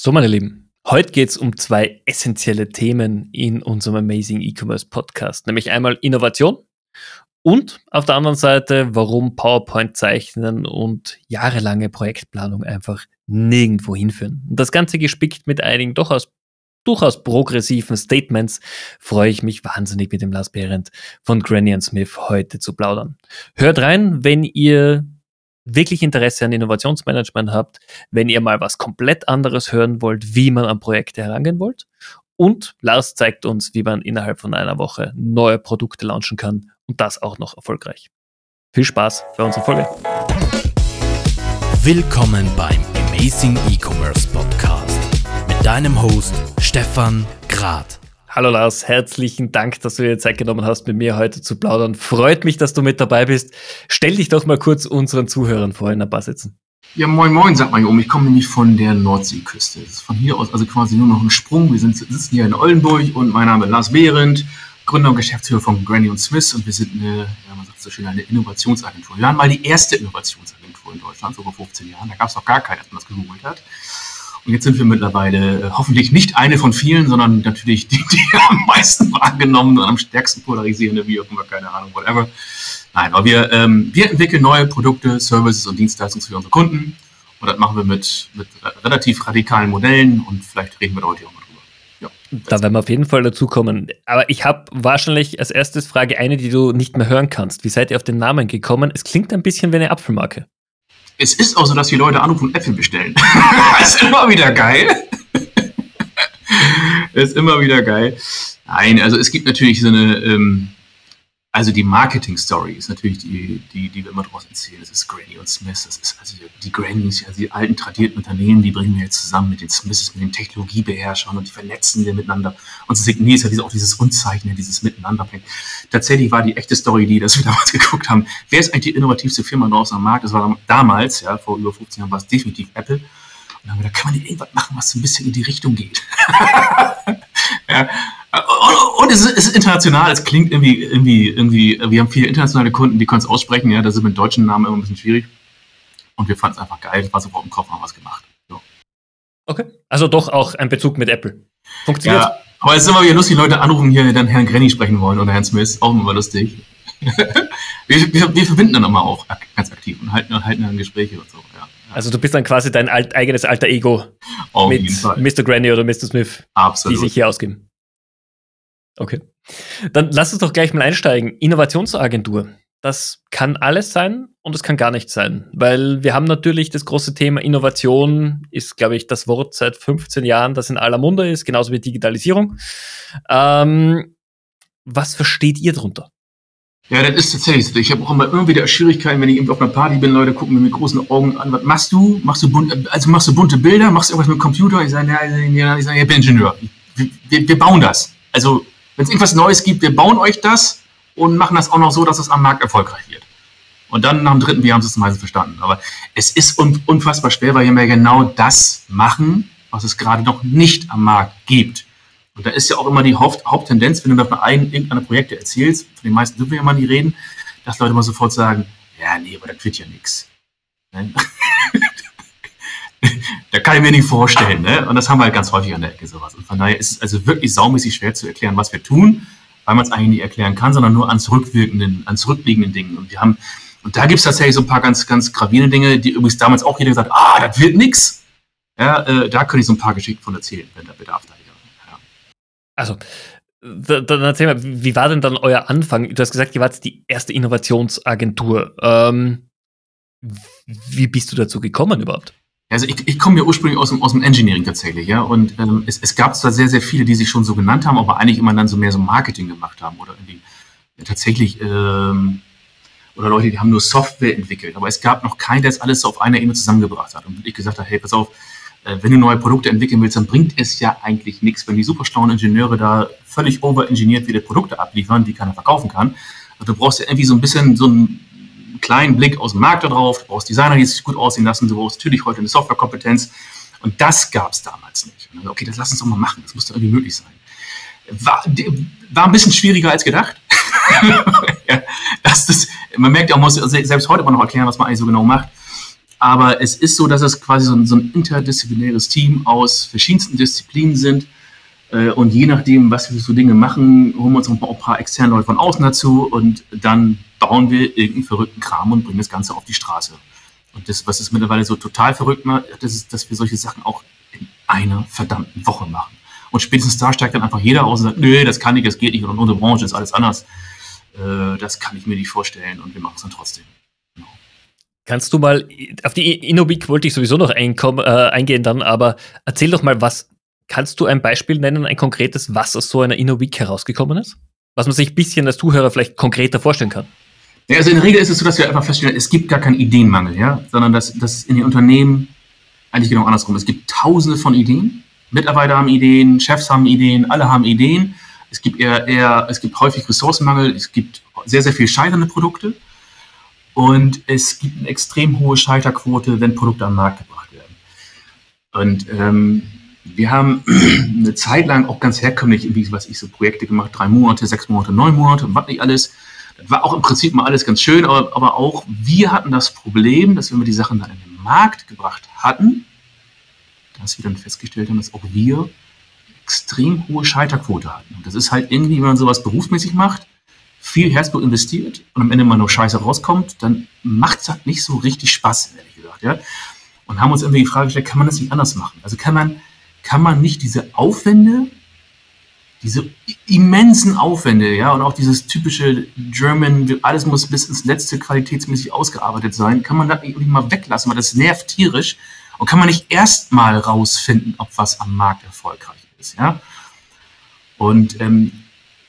So, meine Lieben, heute geht es um zwei essentielle Themen in unserem Amazing E-Commerce Podcast, nämlich einmal Innovation und auf der anderen Seite, warum PowerPoint zeichnen und jahrelange Projektplanung einfach nirgendwo hinführen. Das Ganze gespickt mit einigen durchaus, durchaus progressiven Statements, freue ich mich wahnsinnig mit dem Lars Behrendt von Granny Smith heute zu plaudern. Hört rein, wenn ihr wirklich Interesse an Innovationsmanagement habt, wenn ihr mal was komplett anderes hören wollt, wie man an Projekte herangehen wollt. Und Lars zeigt uns, wie man innerhalb von einer Woche neue Produkte launchen kann und das auch noch erfolgreich. Viel Spaß bei unserer Folge. Willkommen beim Amazing E-Commerce Podcast mit deinem Host Stefan Grad. Hallo Lars, herzlichen Dank, dass du dir Zeit genommen hast, mit mir heute zu plaudern. Freut mich, dass du mit dabei bist. Stell dich doch mal kurz unseren Zuhörern vor in ein paar Sätzen. Ja, moin moin, sagt man hier um. Ich komme nämlich von der Nordseeküste. Das ist von hier aus also quasi nur noch ein Sprung. Wir sind, sitzen hier in Oldenburg und mein Name ist Lars Behrendt, Gründer und Geschäftsführer von Granny und Smith und wir sind eine, ja, man sagt so schön, eine Innovationsagentur. Wir waren mal die erste Innovationsagentur in Deutschland, so vor 15 Jahren. Da gab es noch gar keinen, der das gegoogelt hat. Und jetzt sind wir mittlerweile äh, hoffentlich nicht eine von vielen, sondern natürlich die, die am meisten wahrgenommen und am stärksten polarisierende, wie auch immer, keine Ahnung, whatever. Nein, aber wir, ähm, wir entwickeln neue Produkte, Services und Dienstleistungen für unsere Kunden. Und das machen wir mit, mit relativ radikalen Modellen und vielleicht reden wir da heute auch mal drüber. Ja, da werden wir auf jeden Fall dazu kommen. Aber ich habe wahrscheinlich als erstes Frage eine, die du nicht mehr hören kannst. Wie seid ihr auf den Namen gekommen? Es klingt ein bisschen wie eine Apfelmarke es ist auch so, dass die Leute anrufen und Äpfel bestellen. ist immer wieder geil. ist immer wieder geil. Nein, also es gibt natürlich so eine, ähm, also die Marketing-Story ist natürlich die, die, die wir immer daraus erzählen. Das ist Granny und Smith. Das ist also die Grannies, also die alten tradierten Unternehmen, die bringen wir jetzt zusammen mit den Smiths, mit den Technologiebeherrschern und die vernetzen wir miteinander. Und Signier ist ja auch dieses Unzeichnen, dieses Miteinanderbringen. Tatsächlich war die echte Story die, dass wir damals geguckt haben, wer ist eigentlich die innovativste Firma draußen am Markt? Das war damals, ja, vor über 15 Jahren war es definitiv Apple. Und dann gedacht, kann man irgendwas machen, was so ein bisschen in die Richtung geht? ja, und es ist, es ist, international, es klingt irgendwie, irgendwie, irgendwie, wir haben viele internationale Kunden, die können es aussprechen, ja, das ist mit deutschen Namen immer ein bisschen schwierig. Und wir fanden es einfach geil, war sofort im Kopf, haben was gemacht. So. Okay. Also doch auch ein Bezug mit Apple. Funktioniert. Ja, aber es ist immer wieder lustig, Leute anrufen hier, die dann Herrn Granny sprechen wollen oder Herrn Smith, auch immer lustig. wir, wir, wir, verbinden dann immer auch ganz aktiv und halten, halten dann Gespräche und so, ja. Also du bist dann quasi dein alt, eigenes alter Ego Auf mit Mr. Granny oder Mr. Smith, Absolut. die sich hier ausgeben. Okay. Dann lass uns doch gleich mal einsteigen. Innovationsagentur. Das kann alles sein und es kann gar nicht sein, weil wir haben natürlich das große Thema Innovation ist, glaube ich, das Wort seit 15 Jahren, das in aller Munde ist, genauso wie Digitalisierung. Ähm, was versteht ihr darunter? Ja, das ist tatsächlich so. Ich habe auch immer, immer wieder Schwierigkeiten, wenn ich eben auf einer Party bin, Leute gucken mir mit großen Augen an, was machst du? Machst du, bunt, also machst du bunte Bilder? Machst du irgendwas mit dem Computer? Ich sage, ja, ich, sage, ich bin Ingenieur. Wir, wir, wir bauen das. Also wenn es irgendwas Neues gibt, wir bauen euch das und machen das auch noch so, dass es am Markt erfolgreich wird. Und dann nach dem dritten Bier haben sie es meistens verstanden. Aber es ist unfassbar schwer, weil wir genau das machen, was es gerade noch nicht am Markt gibt. Und da ist ja auch immer die Haupt Haupttendenz, wenn du davon ein, irgendeine Projekte erzählst, von den meisten dürfen wir ja mal nicht reden, dass Leute mal sofort sagen, ja, nee, aber das wird ja nichts. Ne? da kann ich mir nicht vorstellen. Ne? Und das haben wir halt ganz häufig an der Ecke sowas. Und von daher ist es also wirklich saumäßig schwer zu erklären, was wir tun, weil man es eigentlich nicht erklären kann, sondern nur an zurückwirkenden, an zurückliegenden Dingen. Und wir haben, und da gibt es tatsächlich so ein paar ganz, ganz gravierende Dinge, die übrigens damals auch jeder gesagt hat, ah, das wird nix. Ja, äh, da könnte ich so ein paar Geschichten von erzählen, wenn der Bedarf da ist. Also, dann erzähl mal, wie war denn dann euer Anfang? Du hast gesagt, ihr wart die erste Innovationsagentur. Ähm, wie bist du dazu gekommen überhaupt? Also ich, ich komme ja ursprünglich aus dem, aus dem Engineering tatsächlich, ja. Und ähm, es, es gab zwar sehr, sehr viele, die sich schon so genannt haben, aber eigentlich immer dann so mehr so Marketing gemacht haben oder irgendwie ja, tatsächlich ähm, oder Leute, die haben nur Software entwickelt. Aber es gab noch keinen, der das alles auf einer Ebene zusammengebracht hat. Und ich gesagt habe, hey, pass auf, äh, wenn du neue Produkte entwickeln willst, dann bringt es ja eigentlich nichts, wenn die super schlauen Ingenieure da völlig overengineert wieder Produkte abliefern, die keiner verkaufen kann. Also du brauchst ja irgendwie so ein bisschen so ein kleinen Blick aus dem Markt darauf, du brauchst Designer, die sich gut aussehen lassen, du brauchst natürlich heute eine Softwarekompetenz. Und das gab es damals nicht. Und dann, okay, das lass uns doch mal machen, das muss doch irgendwie möglich sein. War, war ein bisschen schwieriger als gedacht. ja, das, das, man merkt ja, man muss selbst heute immer noch erklären, was man eigentlich so genau macht. Aber es ist so, dass es quasi so ein, so ein interdisziplinäres Team aus verschiedensten Disziplinen sind. Äh, und je nachdem, was wir so Dinge machen, holen wir uns ein paar externe Leute von außen dazu und dann bauen wir irgendeinen verrückten Kram und bringen das Ganze auf die Straße. Und das, was es mittlerweile so total verrückt macht, das ist, dass wir solche Sachen auch in einer verdammten Woche machen. Und spätestens da steigt dann einfach jeder aus und sagt, nö, das kann ich, das geht nicht und unsere Branche ist alles anders. Äh, das kann ich mir nicht vorstellen und wir machen es dann trotzdem. Kannst du mal, auf die Innobic wollte ich sowieso noch einkommen, äh, eingehen dann, aber erzähl doch mal, was, kannst du ein Beispiel nennen, ein konkretes, was aus so einer Innobic herausgekommen ist? Was man sich ein bisschen als Zuhörer vielleicht konkreter vorstellen kann. Ja, also in der Regel ist es so, dass wir einfach feststellen, es gibt gar keinen Ideenmangel, ja, sondern dass, dass in den Unternehmen eigentlich genau andersrum. Es gibt tausende von Ideen. Mitarbeiter haben Ideen, Chefs haben Ideen, alle haben Ideen. Es gibt eher, eher, es gibt häufig Ressourcenmangel, es gibt sehr, sehr viel scheiternde Produkte und es gibt eine extrem hohe Scheiterquote, wenn Produkte am Markt gebracht werden. Und ähm, wir haben eine Zeit lang auch ganz herkömmlich, wie was ich so Projekte gemacht, drei Monate, sechs Monate, neun Monate, was nicht alles. Das war auch im Prinzip mal alles ganz schön, aber, aber auch wir hatten das Problem, dass wenn wir die Sachen dann in den Markt gebracht hatten, dass wir dann festgestellt haben, dass auch wir extrem hohe Scheiterquote hatten. Und das ist halt irgendwie, wenn man sowas berufsmäßig macht, viel Herzblut investiert und am Ende mal nur Scheiße rauskommt, dann macht es halt nicht so richtig Spaß, ehrlich gesagt. Ja? Und haben uns irgendwie die Frage gestellt, kann man das nicht anders machen? Also kann man, kann man nicht diese Aufwände diese immensen Aufwände, ja, und auch dieses typische German, alles muss bis ins letzte qualitätsmäßig ausgearbeitet sein, kann man das nicht mal weglassen, weil das nervt tierisch. Und kann man nicht erstmal rausfinden, ob was am Markt erfolgreich ist, ja. Und ähm,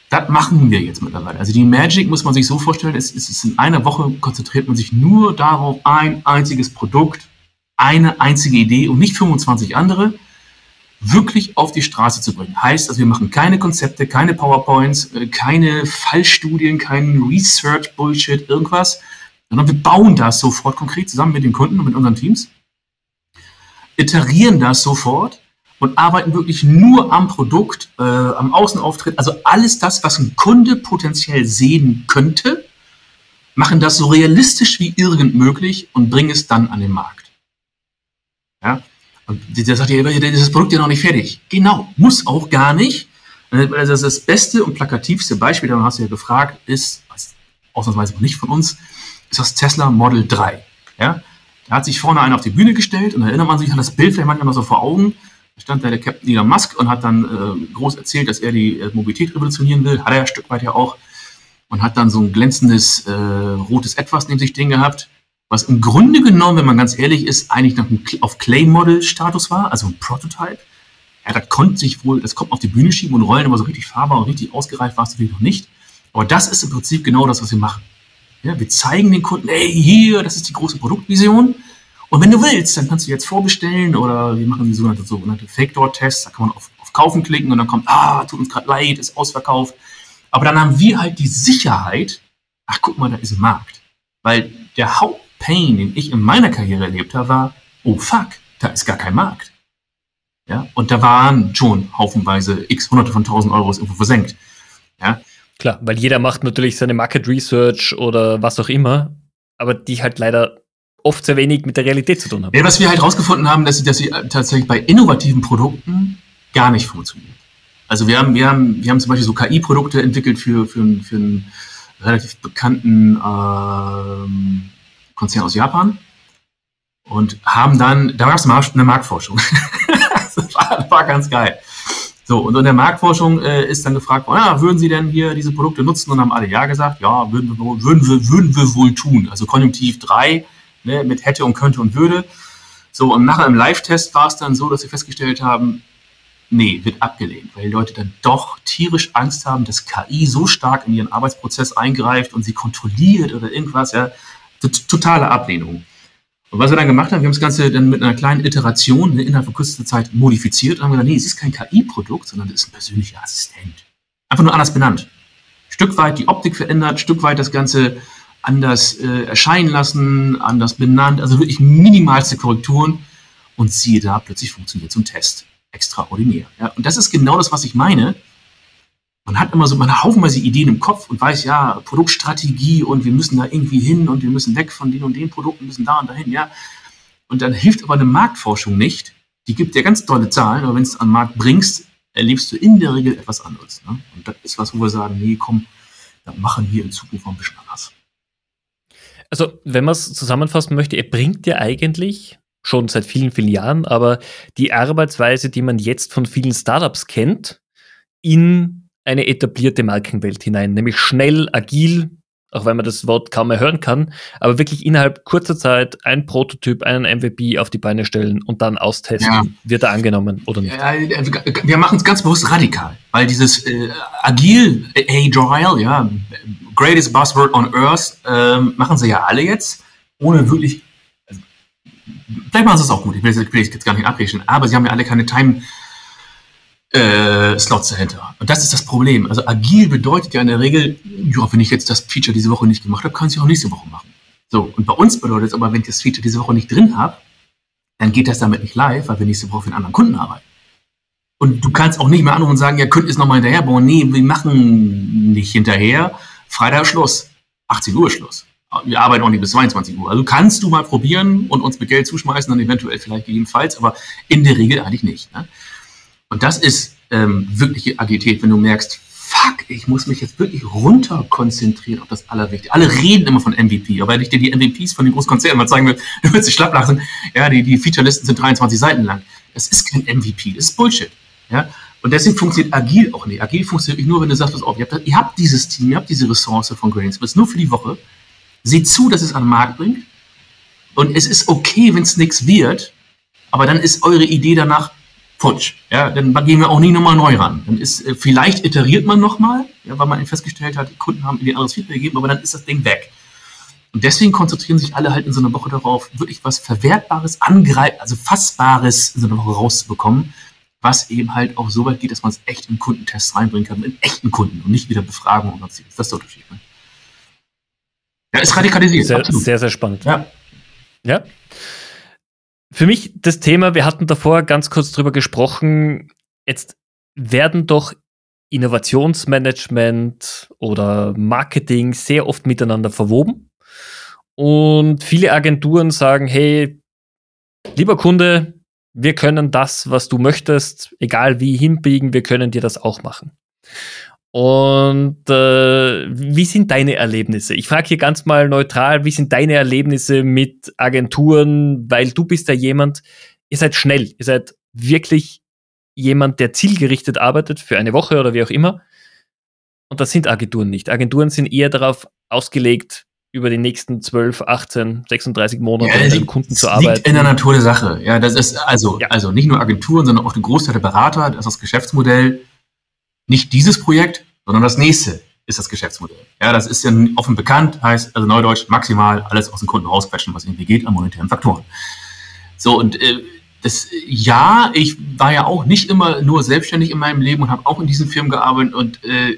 das machen wir jetzt mittlerweile. Also die Magic muss man sich so vorstellen, es, ist in einer Woche konzentriert man sich nur darauf, ein einziges Produkt, eine einzige Idee und nicht 25 andere wirklich auf die Straße zu bringen. Heißt, also wir machen keine Konzepte, keine PowerPoints, äh, keine Fallstudien, keinen Research-Bullshit, irgendwas, sondern wir bauen das sofort konkret zusammen mit den Kunden und mit unseren Teams, iterieren das sofort und arbeiten wirklich nur am Produkt, äh, am Außenauftritt, also alles das, was ein Kunde potenziell sehen könnte, machen das so realistisch wie irgend möglich und bringen es dann an den Markt. Ja? Und der sagt ja, das Produkt ja noch nicht fertig. Genau, muss auch gar nicht. Also das beste und plakativste Beispiel, daran hast du ja gefragt, ist, ausnahmsweise nicht von uns, ist das Tesla Model 3. Ja? Da hat sich vorne einer auf die Bühne gestellt und da erinnert man sich an das Bild vielleicht manchmal noch so vor Augen. Stand da der Captain Elon Musk und hat dann äh, groß erzählt, dass er die äh, Mobilität revolutionieren will. Hat er ja ein Stück weit ja auch. Und hat dann so ein glänzendes äh, rotes Etwas neben sich stehen gehabt was im Grunde genommen, wenn man ganz ehrlich ist, eigentlich noch ein, auf Clay-Model-Status war, also ein Prototype. Ja, das konnte sich wohl, das kommt auf die Bühne schieben und rollen, aber so richtig fahrbar und richtig ausgereift war es natürlich noch nicht. Aber das ist im Prinzip genau das, was wir machen. Ja, wir zeigen den Kunden, hey, hier, das ist die große Produktvision. Und wenn du willst, dann kannst du jetzt vorbestellen oder wir machen die sogenannte, sogenannte Fake-Door-Tests. Da kann man auf, auf Kaufen klicken und dann kommt, ah, tut uns gerade leid, ist ausverkauft. Aber dann haben wir halt die Sicherheit, ach guck mal, da ist ein Markt. Weil der Haupt Pain, den ich in meiner Karriere erlebt habe, war, oh fuck, da ist gar kein Markt. Ja, und da waren schon haufenweise x hunderte von tausend Euros irgendwo versenkt. Ja. Klar, weil jeder macht natürlich seine Market Research oder was auch immer, aber die halt leider oft sehr wenig mit der Realität zu tun haben. Ja, was wir halt rausgefunden haben, dass sie, dass sie tatsächlich bei innovativen Produkten gar nicht funktioniert. Also wir haben, wir haben, wir haben zum Beispiel so KI-Produkte entwickelt für, für, für einen relativ bekannten ähm, Konzern aus Japan und haben dann, da gab es eine Marktforschung. das war, war, ganz geil. So, und in der Marktforschung äh, ist dann gefragt worden, ja, würden Sie denn hier diese Produkte nutzen? Und haben alle ja gesagt, ja, würden wir, würden wir, würden wir wohl tun. Also Konjunktiv 3 ne, mit hätte und könnte und würde. So, und nachher im Live-Test war es dann so, dass sie festgestellt haben, nee, wird abgelehnt, weil die Leute dann doch tierisch Angst haben, dass KI so stark in ihren Arbeitsprozess eingreift und sie kontrolliert oder irgendwas, ja totale Ablehnung. Und was wir dann gemacht haben, wir haben das Ganze dann mit einer kleinen Iteration ne, innerhalb von kürzester Zeit modifiziert und haben gesagt, nee, es ist kein KI-Produkt, sondern es ist ein persönlicher Assistent. Einfach nur anders benannt. Stück weit die Optik verändert, Stück weit das Ganze anders äh, erscheinen lassen, anders benannt, also wirklich minimalste Korrekturen. Und siehe da, plötzlich funktioniert so ein Test. Extraordinär. Ja? Und das ist genau das, was ich meine man hat immer so, man hat haufenweise Ideen im Kopf und weiß, ja, Produktstrategie und wir müssen da irgendwie hin und wir müssen weg von den und den Produkten, müssen da und dahin, ja. Und dann hilft aber eine Marktforschung nicht. Die gibt dir ganz tolle Zahlen, aber wenn du es an den Markt bringst, erlebst du in der Regel etwas anderes. Ne? Und das ist was, wo wir sagen, nee, komm, dann machen wir in Zukunft mal ein bisschen anders. Also, wenn man es zusammenfassen möchte, er bringt dir eigentlich schon seit vielen, vielen Jahren, aber die Arbeitsweise, die man jetzt von vielen Startups kennt, in eine etablierte Markenwelt hinein, nämlich schnell, agil, auch wenn man das Wort kaum mehr hören kann, aber wirklich innerhalb kurzer Zeit ein Prototyp, einen MVP auf die Beine stellen und dann austesten. Ja. Wird er angenommen oder nicht? Ja, wir machen es ganz bewusst radikal, weil dieses äh, agil, agile, ja, greatest buzzword on earth, äh, machen sie ja alle jetzt, ohne wirklich, also, vielleicht machen sie es auch gut, ich will, ich jetzt gar nicht abrechnen, aber sie haben ja alle keine Time- äh, Slots dahinter. Und das ist das Problem. Also agil bedeutet ja in der Regel, ja, wenn ich jetzt das Feature diese Woche nicht gemacht habe, kann ich es auch nächste Woche machen. So, und bei uns bedeutet es aber, wenn ich das Feature diese Woche nicht drin habe, dann geht das damit nicht live, weil wir nächste Woche für einen anderen Kunden arbeiten. Und du kannst auch nicht mehr anrufen und sagen, ja, könnt ihr es nochmal hinterher bauen. Nee, wir machen nicht hinterher. Freitag Schluss. 18 Uhr Schluss. Wir arbeiten auch nicht bis 22 Uhr. Also kannst du mal probieren und uns mit Geld zuschmeißen, dann eventuell vielleicht gegebenenfalls, aber in der Regel eigentlich nicht. Ne? Und das ist ähm, wirkliche Agilität, wenn du merkst, fuck, ich muss mich jetzt wirklich runter konzentrieren auf das Allerwichtigste. Alle reden immer von MVP, aber wenn ich dir die MVPs von den Großkonzernen mal zeigen will, du wirst dich schlapp lachen. Ja, die, die Featurelisten sind 23 Seiten lang. Das ist kein MVP, das ist Bullshit. Ja, und deswegen funktioniert agil auch nicht. Agil funktioniert nur, wenn du sagst, pass auf, ihr habt, ihr habt dieses Team, ihr habt diese Ressource von Grainsmith nur für die Woche. Seht zu, dass es an den Markt bringt. Und es ist okay, wenn es nichts wird, aber dann ist eure Idee danach futsch. Ja, dann gehen wir auch nie nochmal neu ran. Dann ist, äh, vielleicht iteriert man nochmal, ja, weil man festgestellt hat, die Kunden haben irgendwie anderes Feedback gegeben, aber dann ist das Ding weg. Und deswegen konzentrieren sich alle halt in so einer Woche darauf, wirklich was Verwertbares, Angreif also Fassbares in so einer Woche rauszubekommen, was eben halt auch so weit geht, dass man es echt in Kundentests reinbringen kann, in echten Kunden und nicht wieder Befragung und sonstiges. Das ist der Unterschied. Ne? Ja, ist radikalisiert. Sehr, sehr, sehr spannend. Ja. Ja. Für mich das Thema, wir hatten davor ganz kurz drüber gesprochen, jetzt werden doch Innovationsmanagement oder Marketing sehr oft miteinander verwoben. Und viele Agenturen sagen, hey, lieber Kunde, wir können das, was du möchtest, egal wie hinbiegen, wir können dir das auch machen. Und äh, wie sind deine Erlebnisse? Ich frage hier ganz mal neutral, wie sind deine Erlebnisse mit Agenturen? Weil du bist ja jemand, ihr seid schnell, ihr seid wirklich jemand, der zielgerichtet arbeitet für eine Woche oder wie auch immer. Und das sind Agenturen nicht. Agenturen sind eher darauf ausgelegt, über die nächsten 12, 18, 36 Monate ja, mit einem Kunden zu arbeiten. Liegt in der Natur der Sache. Ja, das ist also, ja. also nicht nur Agenturen, sondern auch der Großteil der Berater, das ist das Geschäftsmodell nicht dieses Projekt, sondern das nächste ist das Geschäftsmodell. Ja, das ist ja offen bekannt, heißt also Neudeutsch maximal alles aus dem Kunden rausquetschen, was irgendwie geht an monetären Faktoren. So, und äh, das, ja, ich war ja auch nicht immer nur selbstständig in meinem Leben und habe auch in diesen Firmen gearbeitet und äh,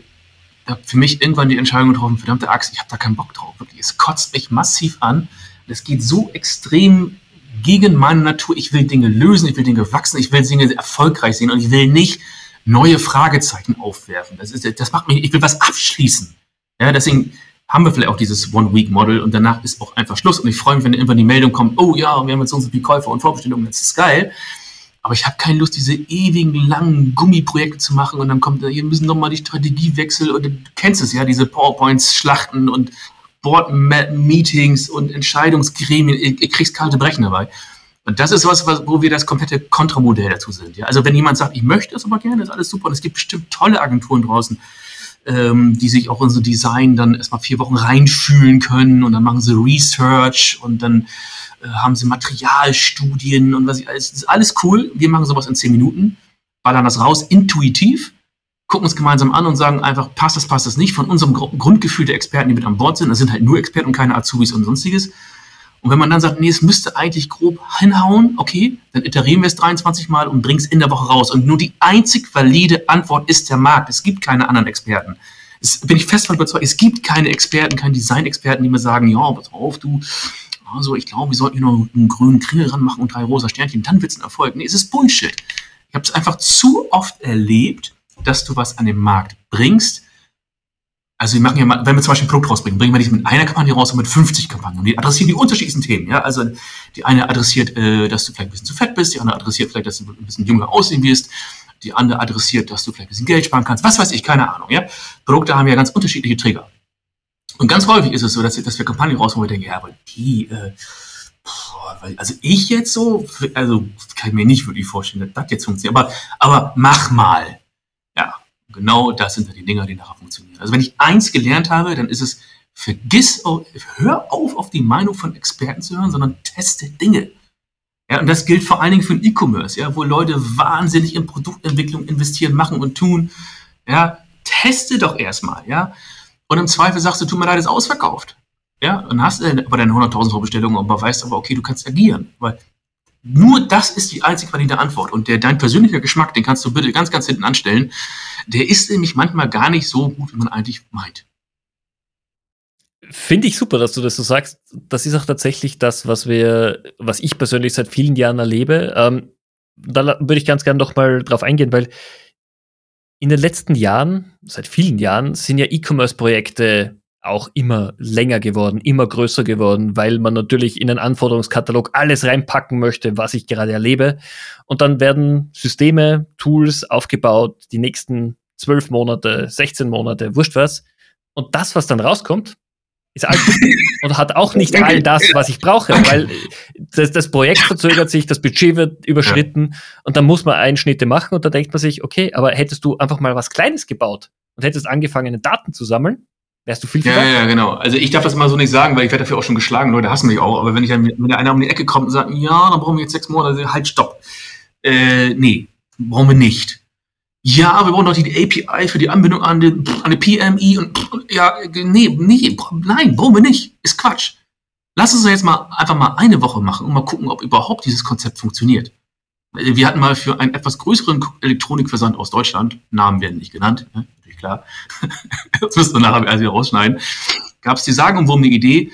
habe für mich irgendwann die Entscheidung getroffen, verdammte Axt, ich habe da keinen Bock drauf. Wirklich, es kotzt mich massiv an. Es geht so extrem gegen meine Natur. Ich will Dinge lösen, ich will Dinge wachsen, ich will Dinge erfolgreich sehen und ich will nicht neue Fragezeichen aufwerfen. Das, ist, das macht mich, ich will was abschließen. Ja, deswegen haben wir vielleicht auch dieses One-Week-Model und danach ist auch einfach Schluss. Und ich freue mich, wenn irgendwann die Meldung kommt, oh ja, wir haben jetzt so viele Käufer und Vorbestellungen, das ist geil. Aber ich habe keine Lust, diese ewigen langen Gummiprojekte zu machen und dann kommt, hier müssen nochmal die Strategiewechsel und du kennst es ja, diese PowerPoints, Schlachten und Board-Meetings und Entscheidungsgremien, ihr kriegst kalte Brechen dabei. Und das ist was, wo wir das komplette Kontramodell dazu sind. Ja? Also wenn jemand sagt, ich möchte es aber gerne, ist alles super. Und es gibt bestimmt tolle Agenturen draußen, ähm, die sich auch in so Design dann erstmal vier Wochen reinfühlen können und dann machen sie Research und dann äh, haben sie Materialstudien und was ich alles. Das ist alles cool. Wir machen sowas in zehn Minuten, ballern das raus, intuitiv, gucken uns gemeinsam an und sagen einfach, passt das, passt das nicht. Von unserem Grundgefühl der Experten, die mit an Bord sind, das sind halt nur Experten und keine Azubis und sonstiges und wenn man dann sagt, nee, es müsste eigentlich grob hinhauen, okay, dann iterieren wir es 23 Mal und bringen es in der Woche raus. Und nur die einzig valide Antwort ist der Markt. Es gibt keine anderen Experten. Es, bin ich fest von überzeugt, es gibt keine Experten, keine Design-Experten, die mir sagen, ja, pass auf, du, also ich glaube, wir sollten hier noch einen grünen Kringel ranmachen und drei rosa Sternchen, dann wird es ein Erfolg. Nee, es ist Bullshit. Ich habe es einfach zu oft erlebt, dass du was an den Markt bringst, Also wir machen ja mal, wenn wir zum Beispiel ein Produkt rausbringen, bringen wir nicht mit einer Kampagne raus, sondern mit 50 Kampagnen. Und die adressieren die unterschiedlichsten Themen. Ja? Also die eine adressiert, äh, dass du vielleicht ein bisschen zu fett bist, die andere adressiert vielleicht, dass du ein bisschen jünger aussehen wirst, die andere adressiert, dass du vielleicht ein bisschen Geld sparen kannst, was weiß ich, keine Ahnung. Ja? Produkte haben ja ganz unterschiedliche Trigger. Und ganz häufig ist es so, dass, dass wir Kampagnen rausholen, wo ich denke, ja, aber die, äh, boah, also ich jetzt so, also kann ich mir nicht wirklich vorstellen, dass das jetzt funktioniert. Aber, aber mach mal. Ja, genau das sind die Dinger, die nachher funktionieren. Also wenn ich eins gelernt habe, dann ist es, vergiss, hör auf, auf die Meinung von Experten zu hören, sondern teste Dinge. Ja, und das gilt vor allen Dingen für den E-Commerce, ja, wo Leute wahnsinnig in Produktentwicklung investieren, machen und tun. Ja, teste doch erstmal, ja. Und im Zweifel sagst du, tut mir leid, ist ausverkauft. Ja, und hast aber deine 100.000 Euro Bestellung und weißt aber, okay, du kannst agieren. Weil nur das ist die einzig valide Antwort. Und der, dein persönlicher Geschmack, den kannst du bitte ganz, ganz hinten anstellen. Der ist nämlich manchmal gar nicht so gut, wie man eigentlich meint. Finde ich super, dass du das so sagst. Das ist auch tatsächlich das, was wir, was ich persönlich seit vielen Jahren erlebe. Ähm, da würde ich ganz gerne noch mal drauf eingehen, weil in den letzten Jahren, seit vielen Jahren, sind ja E-Commerce-Projekte auch immer länger geworden, immer größer geworden, weil man natürlich in den Anforderungskatalog alles reinpacken möchte, was ich gerade erlebe. Und dann werden Systeme, Tools aufgebaut, die nächsten zwölf Monate, 16 Monate, wurscht was. Und das, was dann rauskommt, ist alt und hat auch nicht all das, was ich brauche, weil das, das Projekt verzögert sich, das Budget wird überschritten und dann muss man Einschnitte machen und da denkt man sich, okay, aber hättest du einfach mal was Kleines gebaut und hättest angefangen, Daten zu sammeln, wärst du viel, viel Ja, ja, genau. Also ich darf das mal so nicht sagen, weil ich werde dafür auch schon geschlagen, Leute hassen mich auch, aber wenn ich dann, wenn einer um die Ecke kommt und sagt, ja, dann brauchen wir jetzt sechs Monate, halt, stopp. Äh, nee, brauchen wir nicht ja, wir brauchen doch die API für die Anbindung an die, an PMI und ja, nee, nee, nein, brauchen wir nicht. Ist Quatsch. Lass uns jetzt mal einfach mal eine Woche machen und mal gucken, ob überhaupt dieses Konzept funktioniert. Wir hatten mal für einen etwas größeren Elektronikversand aus Deutschland, Namen werden nicht genannt, ne? natürlich klar, das müssen wir nachher also rausschneiden, gab es die Sagen und Wurm eine Idee,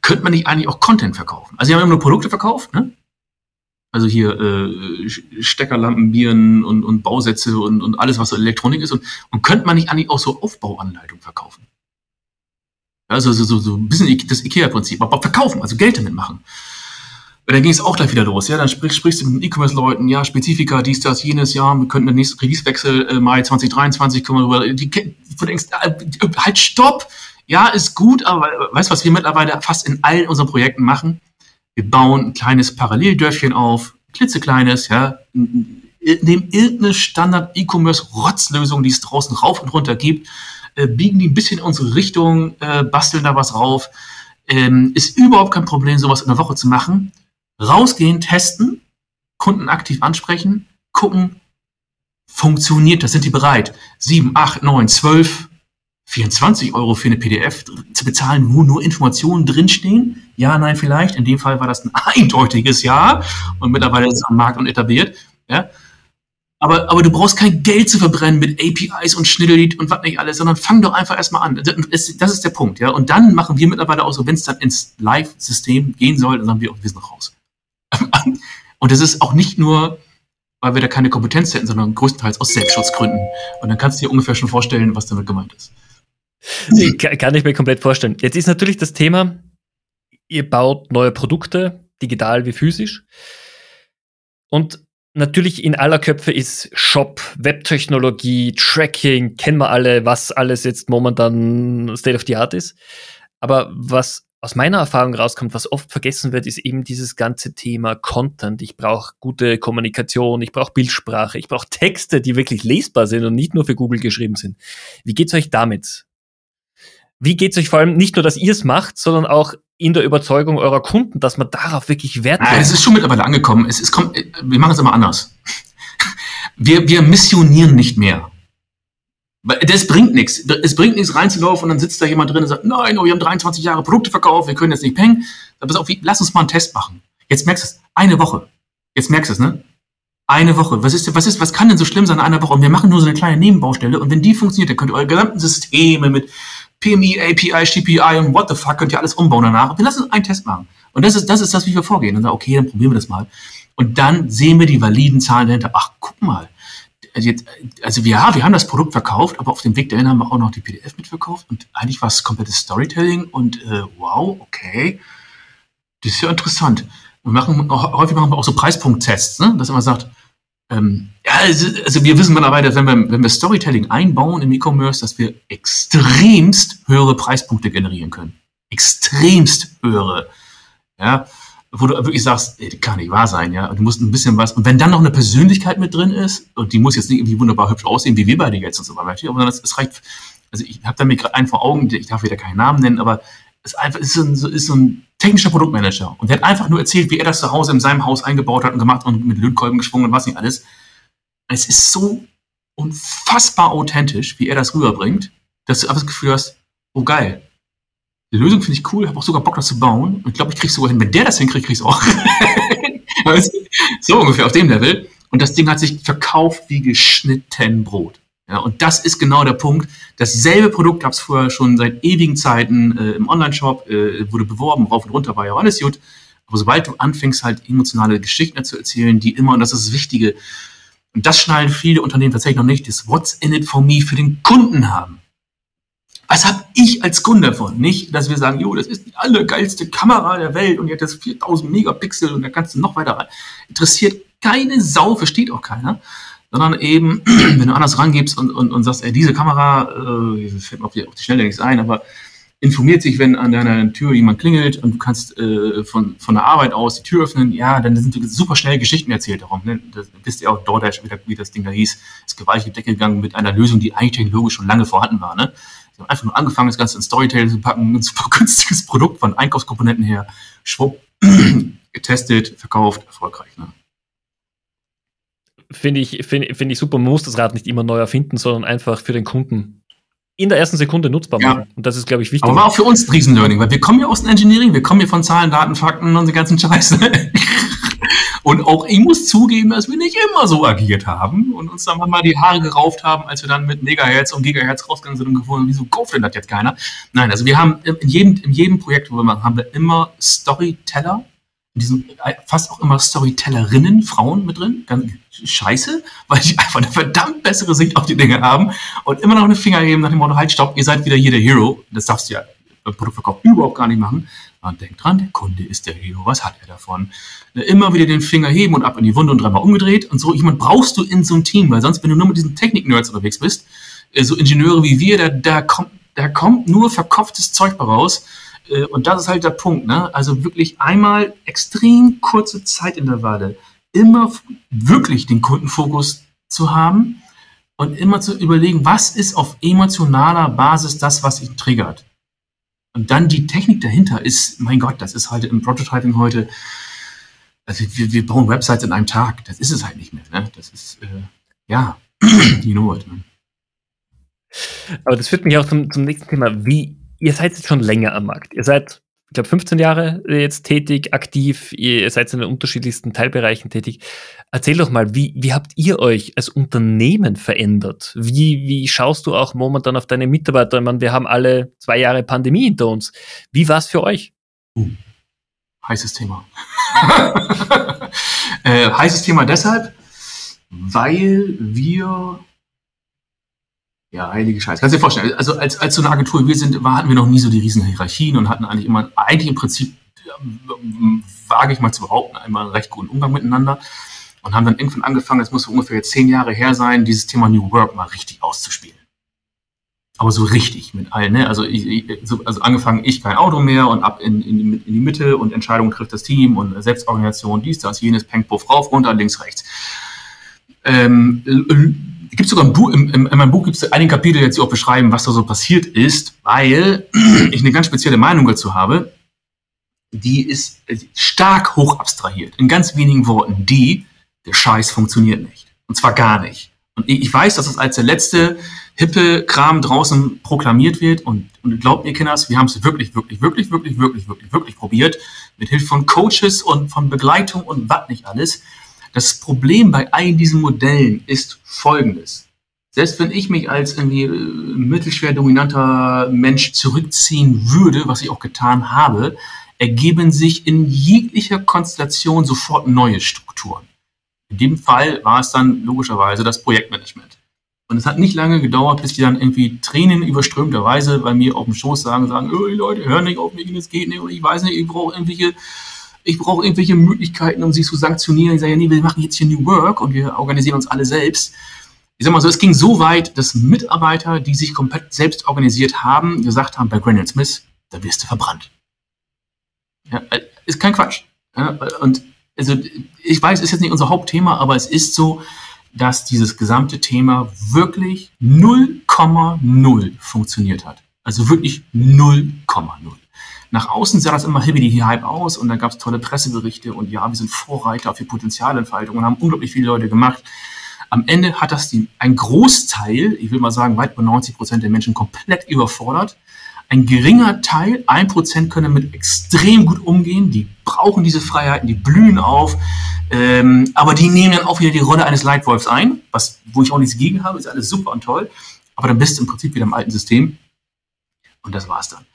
könnte man nicht eigentlich auch Content verkaufen? Also, sie haben immer nur Produkte verkauft, ne? Also hier äh, Steckerlampen, Bieren und, und Bausätze und, und alles, was so Elektronik ist. Und, und könnte man nicht eigentlich auch so Aufbauanleitungen verkaufen? Also so, so, so ein bisschen das IKEA-Prinzip, aber verkaufen, also Geld damit machen. Und dann ging es auch gleich wieder los. Ja, dann sprich, sprichst du mit E-Commerce-Leuten, ja, Spezifika, dies, das, jenes Jahr, wir könnten den nächsten Release-Wechsel äh, Mai 2023 können wir rüber. Die, du denkst, äh, halt, stopp! Ja, ist gut, aber weißt du, was wir mittlerweile fast in allen unseren Projekten machen? Wir bauen ein kleines Paralleldörfchen auf, klitzekleines, ja, nehmen irgendeine Standard-E-Commerce-Rotzlösung, die es draußen rauf und runter gibt, äh, biegen die ein bisschen in unsere Richtung, äh, basteln da was rauf. Ähm, ist überhaupt kein Problem, sowas in der Woche zu machen. Rausgehen, testen, Kunden aktiv ansprechen, gucken, funktioniert das, sind die bereit? 7, 8, 9, 12, 24 Euro für eine PDF zu bezahlen, wo nur Informationen drinstehen? Ja, nein, vielleicht. In dem Fall war das ein eindeutiges Ja und mittlerweile ist es am Markt und etabliert. Ja. Aber, aber du brauchst kein Geld zu verbrennen mit APIs und Schnittellied und was nicht alles, sondern fang doch einfach erstmal an. Das ist der Punkt. Ja. Und dann machen wir mittlerweile auch so, wenn es dann ins Live-System gehen soll, dann sagen wir, wir sind raus. Und das ist auch nicht nur, weil wir da keine Kompetenz hätten, sondern größtenteils aus Selbstschutzgründen. Und dann kannst du dir ungefähr schon vorstellen, was damit gemeint ist. Kann ich mir komplett vorstellen. Jetzt ist natürlich das Thema, ihr baut neue Produkte, digital wie physisch. Und natürlich in aller Köpfe ist Shop, Webtechnologie, Tracking, kennen wir alle, was alles jetzt momentan State of the Art ist. Aber was aus meiner Erfahrung rauskommt, was oft vergessen wird, ist eben dieses ganze Thema Content. Ich brauche gute Kommunikation, ich brauche Bildsprache, ich brauche Texte, die wirklich lesbar sind und nicht nur für Google geschrieben sind. Wie geht's euch damit? Wie geht es euch vor allem nicht nur, dass ihr es macht, sondern auch in der Überzeugung eurer Kunden, dass man darauf wirklich Wert legt? Es ist schon mittlerweile angekommen. Es, ist, kommt, wir machen es immer anders. Wir, wir missionieren nicht mehr. Das bringt nichts. Es bringt nichts reinzulaufen und dann sitzt da jemand drin und sagt, nein, oh, wir haben 23 Jahre Produkte verkauft, wir können jetzt nicht pengen. Pass auf, lass uns mal einen Test machen. Jetzt merkst du es, eine Woche. Jetzt merkst du es, ne? Eine Woche. Was ist, was ist, was kann denn so schlimm sein in einer Woche? Und wir machen nur so eine kleine Nebenbaustelle und wenn die funktioniert, dann könnt ihr eure gesamten Systeme mit PMI, API, CPI und what the fuck könnt ihr alles umbauen danach. Wir lassen einen Test machen. Und das ist, das ist das, wie wir vorgehen. Und sagen, okay, dann probieren wir das mal. Und dann sehen wir die validen Zahlen dahinter. Ach, guck mal. also, jetzt, also wir, ja, wir haben das Produkt verkauft, aber auf dem Weg dahin haben wir auch noch die PDF mitverkauft und eigentlich war es komplettes Storytelling und äh, wow, okay, das ist ja interessant. Wir machen, häufig machen wir auch so Preispunkttests, ne? dass man sagt, ähm, ja, also, wir wissen mittlerweile, wenn wir, wenn wir Storytelling einbauen im E-Commerce, dass wir extremst höhere Preispunkte generieren können. Extremst höhere. Ja, wo du wirklich sagst, ey, kann nicht wahr sein, ja. du musst ein bisschen was. Und wenn dann noch eine Persönlichkeit mit drin ist, und die muss jetzt nicht irgendwie wunderbar hübsch aussehen, wie wir beide jetzt und so weiter, aber es, es reicht. Also ich habe da mir gerade einen vor Augen, ich darf wieder keinen Namen nennen, aber es ist einfach ist so, ist so ein technischer Produktmanager. Und der hat einfach nur erzählt, wie er das zu Hause in seinem Haus eingebaut hat und gemacht und mit Lötkolben geschwungen und was nicht alles. Es ist so unfassbar authentisch, wie er das rüberbringt, dass du einfach das Gefühl hast, oh geil, die Lösung finde ich cool, habe auch sogar Bock, das zu bauen. Und ich glaube, ich kriege es sogar hin. Wenn der das hinkriegt, es auch. so ungefähr auf dem Level. Und das Ding hat sich verkauft wie geschnitten Brot. Ja, und das ist genau der Punkt. Dasselbe Produkt gab es vorher schon seit ewigen Zeiten äh, im Online-Shop, äh, wurde beworben, rauf und runter, war ja alles gut. Aber sobald du anfängst, halt emotionale Geschichten zu erzählen, die immer, und das ist das Wichtige, und das schnallen viele Unternehmen tatsächlich noch nicht, das What's in it for me für den Kunden haben. Was habe ich als Kunde davon? Nicht, dass wir sagen, jo, das ist die allergeilste Kamera der Welt und die hat jetzt 4000 Megapixel und da kannst du noch weiter rein. Interessiert keine Sau, versteht auch keiner. Sondern eben, wenn du anders rangibst und, und, und sagst, ey, diese Kamera, äh, fällt mir auf die, auf die Schnelle nichts ein, aber informiert sich, wenn an deiner Tür jemand klingelt und du kannst äh, von, von der Arbeit aus die Tür öffnen, ja, dann sind super schnell Geschichten erzählt darum. Ne? Das wisst ihr auch DoorDash, wie, das Ding da hieß, ist gewaltig die Decke gegangen mit einer Lösung, die eigentlich technologisch schon lange vorhanden war. Ne? Sie haben einfach nur angefangen, das Ganze in Storytelling zu packen, ein super günstiges Produkt von Einkaufskomponenten her, schwupp, getestet, verkauft, erfolgreich. Ne? Finde ich, find, find ich super. Man muss das Rad nicht immer neu erfinden, sondern einfach für den Kunden in der ersten Sekunde nutzbar machen. Ja. Und das ist, glaube ich, wichtig. Aber war auch für uns ein Riesenlearning, weil wir kommen ja aus dem Engineering, wir kommen hier von Zahlen, Daten, Fakten und die ganzen Scheiße. Und auch ich muss zugeben, dass wir nicht immer so agiert haben und uns dann mal die Haare gerauft haben, als wir dann mit Megahertz und Gigahertz rausgegangen sind und gefunden haben, wieso kauft denn das jetzt keiner? Nein, also wir haben in jedem, in jedem Projekt, wo wir machen, haben wir immer Storyteller, in diesem, fast auch immer Storytellerinnen, Frauen mit drin. Ganz scheiße, weil die einfach eine verdammt bessere Sicht auf die Dinge haben und immer noch einen Finger geben nach dem Motto, halt, stopp, ihr seid wieder hier der Hero. Das darfst du ja beim Produktverkauf überhaupt gar nicht machen. Man denkt dran, der Kunde ist der Hero, was hat er davon? Ne, immer wieder den Finger heben und ab in die Wunde und dreimal umgedreht. Und so jemand brauchst du in so einem Team, weil sonst, wenn du nur mit diesen Technik-Nerds unterwegs bist, äh, so Ingenieure wie wir, da, da, kommt, da kommt nur verkopftes Zeug raus. Äh, und das ist halt der Punkt. Ne? Also wirklich einmal extrem kurze Zeitintervalle, immer wirklich den Kundenfokus zu haben und immer zu überlegen, was ist auf emotionaler Basis das, was ihn triggert. Und dann die Technik dahinter ist, mein Gott, das ist halt im Prototyping heute, also wir, wir bauen Websites in einem Tag. Das ist es halt nicht mehr. Ne? Das ist, äh, ja, you know it. Ne? Aber das führt mich auch zum, zum nächsten Thema. Wie, ihr seid jetzt schon länger am Markt. Ihr seid, ich glaube, 15 Jahre jetzt tätig, aktiv. Ihr seid in den unterschiedlichsten Teilbereichen tätig. Erzähl doch mal, wie, wie habt ihr euch als Unternehmen verändert? Wie, wie schaust du auch momentan auf deine Mitarbeiter? Ich meine, wir haben alle zwei Jahre Pandemie hinter uns. Wie war es für euch? Uh, heißes Thema. äh, heißes Thema deshalb, weil wir ja, heilige Scheiße. Kannst du dir vorstellen, also als, als so eine Agentur wie wir sind, hatten wir noch nie so die riesen Hierarchien und hatten eigentlich immer, eigentlich im Prinzip, ähm, wage ich mal zu behaupten, einmal einen recht guten Umgang miteinander und haben dann irgendwann angefangen, das muss ungefähr jetzt zehn Jahre her sein, dieses Thema New Work mal richtig auszuspielen. Aber so richtig mit allen, ne? Also, ich, ich, so, also angefangen, ich kein Auto mehr und ab in, in, in die Mitte und Entscheidungen trifft das Team und Selbstorganisation, dies, das, jenes, Peng, Puff, rauf, runter, links, rechts. Ähm, gibt sogar ein Buch, in, in, in meinem Buch gibt es einige Kapitel, jetzt die auch beschreiben, was da so passiert ist, weil ich eine ganz spezielle Meinung dazu habe. Die ist stark hoch abstrahiert. In ganz wenigen Worten. Die, der Scheiß funktioniert nicht. Und zwar gar nicht. Und ich weiß, dass es als der letzte hippe Kram draußen proklamiert wird. Und, und glaubt mir, Kinders, wir haben es wirklich, wirklich, wirklich, wirklich, wirklich, wirklich, wirklich probiert. Mit Hilfe von Coaches und von Begleitung und was nicht alles. Das Problem bei all diesen Modellen ist folgendes. Selbst wenn ich mich als irgendwie äh, mittelschwer dominanter Mensch zurückziehen würde, was ich auch getan habe, ergeben sich in jeglicher Konstellation sofort neue Strukturen. In dem Fall war es dann logischerweise das Projektmanagement. Und es hat nicht lange gedauert, bis die dann irgendwie Tränen überströmterweise bei mir auf dem Schoß sagen, sagen, oh, Leute, hör nicht auf mich, das geht nicht, und ich weiß nicht, ich brauche irgendwelche, ich brauche irgendwelche Möglichkeiten, um sie zu sanktionieren. Ich sage, ja, nee, wir machen jetzt hier New Work und wir organisieren uns alle selbst. Ich sag mal so, es ging so weit, dass Mitarbeiter, die sich komplett selbst organisiert haben, gesagt haben, bei Granite Smith, da wirst du verbrannt. Ja, äh, ist kein Quatsch. Ja, und also ich weiß, ist jetzt nicht unser Hauptthema, aber es ist so, dass dieses gesamte Thema wirklich 0,0 funktioniert hat. Also wirklich 0,0. Nach außen sah das immer hibbidi hype aus und da gab es tolle Presseberichte und ja, wir sind Vorreiter für Potenzialentfaltung und haben unglaublich viele Leute gemacht. Am Ende hat das die, ein Großteil, ich will mal sagen, weit über 90 Prozent der Menschen komplett überfordert. Ein geringer Teil, ein Prozent können damit extrem gut umgehen, die brauchen diese Freiheiten, die blühen auf, ähm, aber die nehmen dann auch wieder die Rolle eines Leitwolfs ein, was, wo ich auch nichts gegen habe, ist alles super und toll, aber dann bist du im Prinzip wieder im alten System und das war's dann.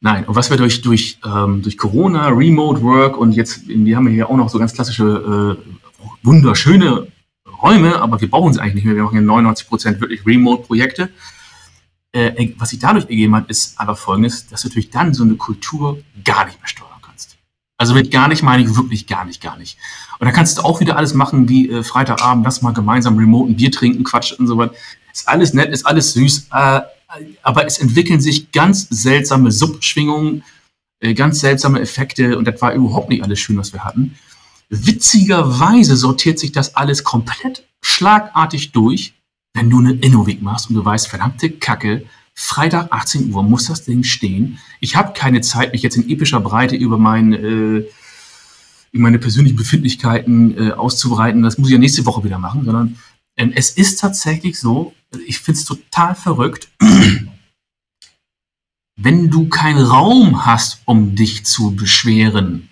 Nein, und was wir durch, durch, ähm, durch Corona, Remote Work und jetzt, wir haben hier auch noch so ganz klassische, äh, wunderschöne Räume, aber wir brauchen sie eigentlich nicht mehr. Wir machen ja 99 Prozent wirklich Remote-Projekte. Äh, was sich dadurch ergeben hat, ist aber folgendes, dass du natürlich dann so eine Kultur gar nicht mehr steuern kannst. Also mit gar nicht meine ich wirklich gar nicht, gar nicht. Und da kannst du auch wieder alles machen wie äh, Freitagabend, lass mal gemeinsam remote ein Bier trinken, quatschen und so weiter. Ist alles nett, ist alles süß, äh, aber es entwickeln sich ganz seltsame Subschwingungen, äh, ganz seltsame Effekte und das war überhaupt nicht alles schön, was wir hatten. Witzigerweise sortiert sich das alles komplett schlagartig durch wenn du eine Innovik machst und du weißt, verdammte Kacke, Freitag 18 Uhr muss das Ding stehen. Ich habe keine Zeit, mich jetzt in epischer Breite über mein, äh, meine persönlichen Befindlichkeiten äh, auszubreiten. Das muss ich ja nächste Woche wieder machen, sondern äh, es ist tatsächlich so, ich finde es total verrückt, wenn du keinen Raum hast, um dich zu beschweren,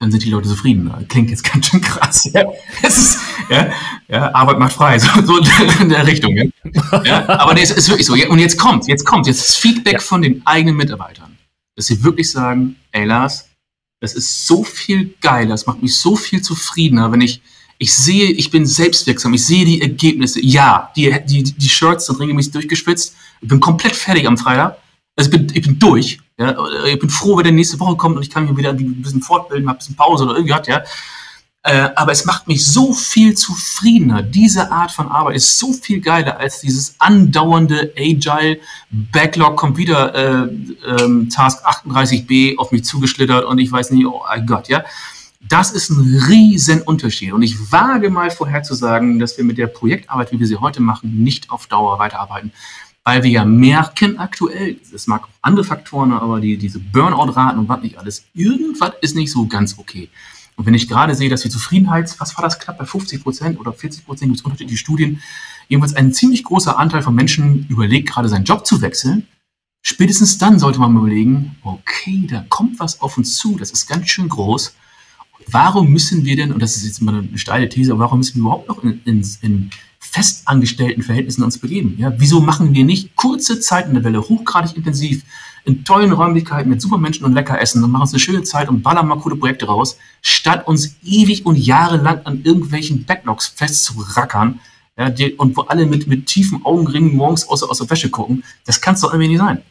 dann sind die Leute zufrieden. Klingt jetzt ganz schön krass. Ja, ist, ja, ja Arbeit macht frei, so, so in der Richtung. Ja. aber nee, es ist wirklich so. Und jetzt kommt, jetzt kommt, jetzt das Feedback von den eigenen Mitarbeitern, dass sie wirklich sagen, ey Lars, das ist so viel geiler, das macht mich so viel zufriedener, wenn ich, ich sehe, ich bin selbstwirksam, ich sehe die Ergebnisse. Ja, die, die, die Shirts sind regelmäßig durchgeschwitzt, ich bin komplett fertig am Freitag. Also ich bin, ich bin durch. Ja, ich bin froh, wenn der nächste Woche kommt und ich kann mich wieder ein bisschen fortbilden, habe ein bisschen Pause oder irgendwie hat, ja. Äh, aber es macht mich so viel zufriedener. Diese Art von Arbeit ist so viel geiler als dieses andauernde Agile Backlog wieder äh, ähm, Task 38b auf mich zugeschlittert und ich weiß nicht, oh mein Gott, ja. Das ist ein riesen Unterschied. Und ich wage mal vorherzusagen, dass wir mit der Projektarbeit, wie wir sie heute machen, nicht auf Dauer weiterarbeiten weil wir ja merken aktuell, es mag auch andere Faktoren, aber die, diese Burnout-Raten und was nicht alles, irgendwas ist nicht so ganz okay. Und wenn ich gerade sehe, dass die Zufriedenheit, was war das knapp bei 50 Prozent oder 40 Prozent, gibt es unterschiedliche Studien, jedenfalls ein ziemlich großer Anteil von Menschen überlegt, gerade seinen Job zu wechseln. Spätestens dann sollte man überlegen, okay, da kommt was auf uns zu, das ist ganz schön groß. Warum müssen wir denn, und das ist jetzt mal eine steile These, warum müssen wir überhaupt noch in, in, in festangestellten Verhältnissen uns begeben. Ja? Wieso machen wir nicht kurze Zeit in der Welle, hochgradig intensiv, in tollen Räumlichkeiten mit super Menschen und lecker essen und machen uns eine schöne Zeit und ballern mal coole Projekte raus, statt uns ewig und jahrelang an irgendwelchen Backlogs festzurackern ja, die, und wo alle mit, mit tiefen Augenringen morgens aus, aus der Wäsche gucken. Das kann es doch irgendwie nicht sein.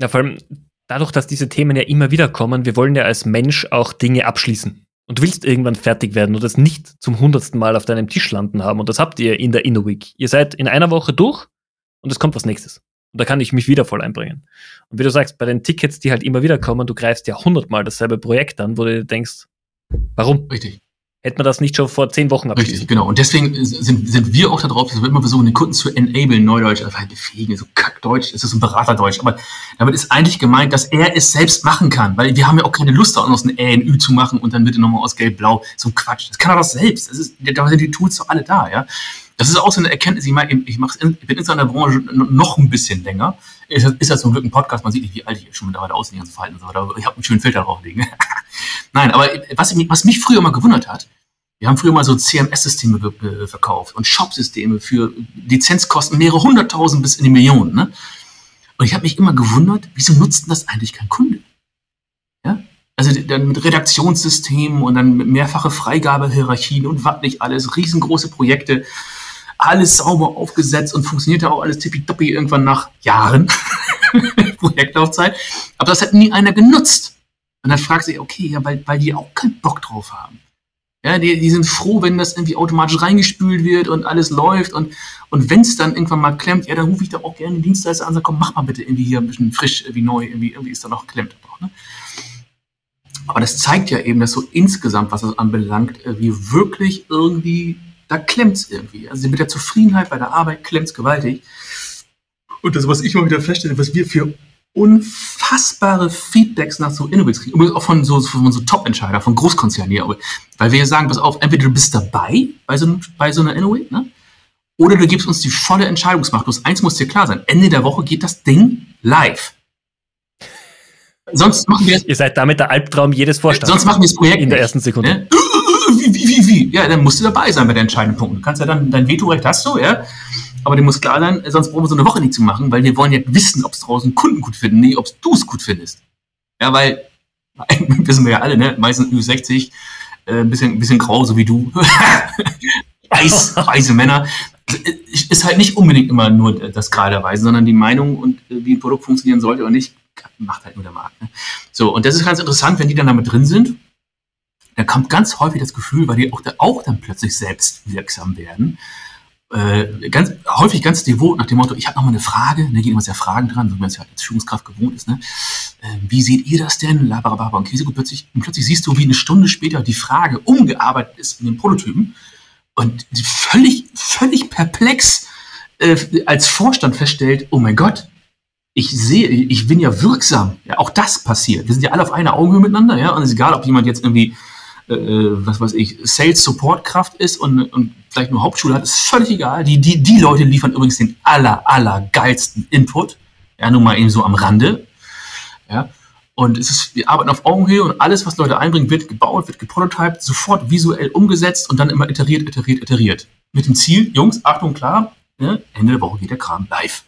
Ja, vor allem dadurch, dass diese Themen ja immer wieder kommen, wir wollen ja als Mensch auch Dinge abschließen und du willst irgendwann fertig werden und das nicht zum hundertsten Mal auf deinem Tisch landen haben. Und das habt ihr in der InnoWeek. Ihr seid in einer Woche durch und es kommt was nächstes. Und da kann ich mich wieder voll einbringen. Und wie du sagst, bei den Tickets, die halt immer wieder kommen, du greifst ja hundertmal dasselbe Projekt an, wo du dir denkst, warum? Richtig hätte man das nicht schon vor zehn Wochen abschließen Richtig, genau. Und deswegen sind, sind wir auch darauf, dass wir immer versuchen, den Kunden zu enablen, Neudeutsch, also halt befähigen, so Kackdeutsch, das ist ein Beraterdeutsch. Aber damit ist eigentlich gemeint, dass er es selbst machen kann, weil wir haben ja auch keine Lust, da noch ein Ä, ein Ü zu machen und dann bitte nochmal aus Gelb-Blau. So ein Quatsch. Das kann er doch selbst. Das ist, da sind die Tools doch alle da, ja. Das ist auch so eine Erkenntnis. Ich meine, ich, mach's in, ich bin in so einer Branche noch ein bisschen länger. Ist, ist ja zum Glück ein Podcast. Man sieht nicht, wie alt ich schon mittlerweile aussehe und so verhalten. Ich habe einen schönen Filter drauflegen. Nein, aber was, was mich früher mal gewundert hat, wir haben früher mal so CMS-Systeme verkauft und Shop-Systeme für Lizenzkosten mehrere hunderttausend bis in die Millionen. Ne? Und ich habe mich immer gewundert, wieso nutzt das eigentlich kein Kunde? Ja? Also dann mit Redaktionssystemen und dann mit mehrfache Freigabehierarchien und was nicht alles, riesengroße Projekte, alles sauber aufgesetzt und funktionierte auch alles tippitoppi irgendwann nach Jahren Projektlaufzeit. Aber das hat nie einer genutzt. Und dann fragt sich, okay, ja, weil, weil die auch keinen Bock drauf haben. Ja, die, die sind froh, wenn das irgendwie automatisch reingespült wird und alles läuft. Und, und wenn es dann irgendwann mal klemmt, ja, dann rufe ich da auch gerne den Dienstleister an und sage, komm, mach mal bitte irgendwie hier ein bisschen frisch, irgendwie neu, irgendwie, irgendwie ist da noch klemmt. Ne? Aber das zeigt ja eben, dass so insgesamt, was das anbelangt, wie wirklich irgendwie, da klemmt es irgendwie. Also mit der Zufriedenheit bei der Arbeit klemmt es gewaltig. Und das, was ich mal wieder feststelle, was wir für unfassbare Feedbacks nach so Innovates kriegen, übrigens auch von so, von so Top-Entscheider, von Großkonzernen hier, weil wir ja sagen, pass auf, entweder du bist dabei bei so, bei so einer Innovate, ne? oder du gibst uns die volle Entscheidungsmacht. Bloß eins muss dir klar sein, Ende der Woche geht das Ding live. Sonst machen wir Ihr seid damit der Albtraum jedes Vorstands. Sonst machen wir das Projekt in der ersten Sekunde. Ne? Wie, wie, wie, wie? Ja, dann musst du dabei sein bei den entscheidenden Punkten. Du kannst ja dann dein Vetorecht hast du, ja. Aber dir muss klar sein, sonst brauchen wir so eine Woche nicht zu machen, weil wir wollen ja wissen, ob es draußen Kunden gut finden, nee, ob du es gut findest. Ja, weil, wissen wir ja alle, ne? Meistens Ü60, äh, ein bisschen, bisschen grau, so wie du. Weiß, weise Männer. Ist halt nicht unbedingt immer nur das Geraderweise, sondern die Meinung und äh, wie ein Produkt funktionieren sollte oder nicht, macht halt nur der Markt. Ne? So, und das ist ganz interessant, wenn die dann damit drin sind, dann kommt ganz häufig das Gefühl, weil die auch, da, auch dann plötzlich selbst wirksam werden. Äh, ganz, häufig ganz devot nach dem Motto, ich habe noch mal eine Frage, ne, geht immer sehr Fragen dran, so wie man es ja als Führungskraft gewohnt ist. Ne? Äh, wie seht ihr das denn? Labarababa und Käse. Plötzlich, und plötzlich siehst du, wie eine Stunde später die Frage umgearbeitet ist in den Prototypen und völlig, völlig perplex äh, als Vorstand feststellt, oh mein Gott, ich sehe, ich bin ja wirksam. Ja, auch das passiert. Wir sind ja alle auf einer Augenhöhe miteinander, ja. Und es ist egal, ob jemand jetzt irgendwie, äh, was weiß ich, Sales Support Kraft ist und, und vielleicht nur Hauptschule hat, ist völlig egal. Die, die, die Leute liefern übrigens den aller, aller geilsten Input. Ja, nur mal eben so am Rande. Ja. Und es ist, wir arbeiten auf Augenhöhe und alles, was Leute einbringen, wird gebaut, wird geprototyped, sofort visuell umgesetzt und dann immer iteriert, iteriert, iteriert. Mit dem Ziel, Jungs, Achtung, klar, ne, Ende der Woche geht der Kram live.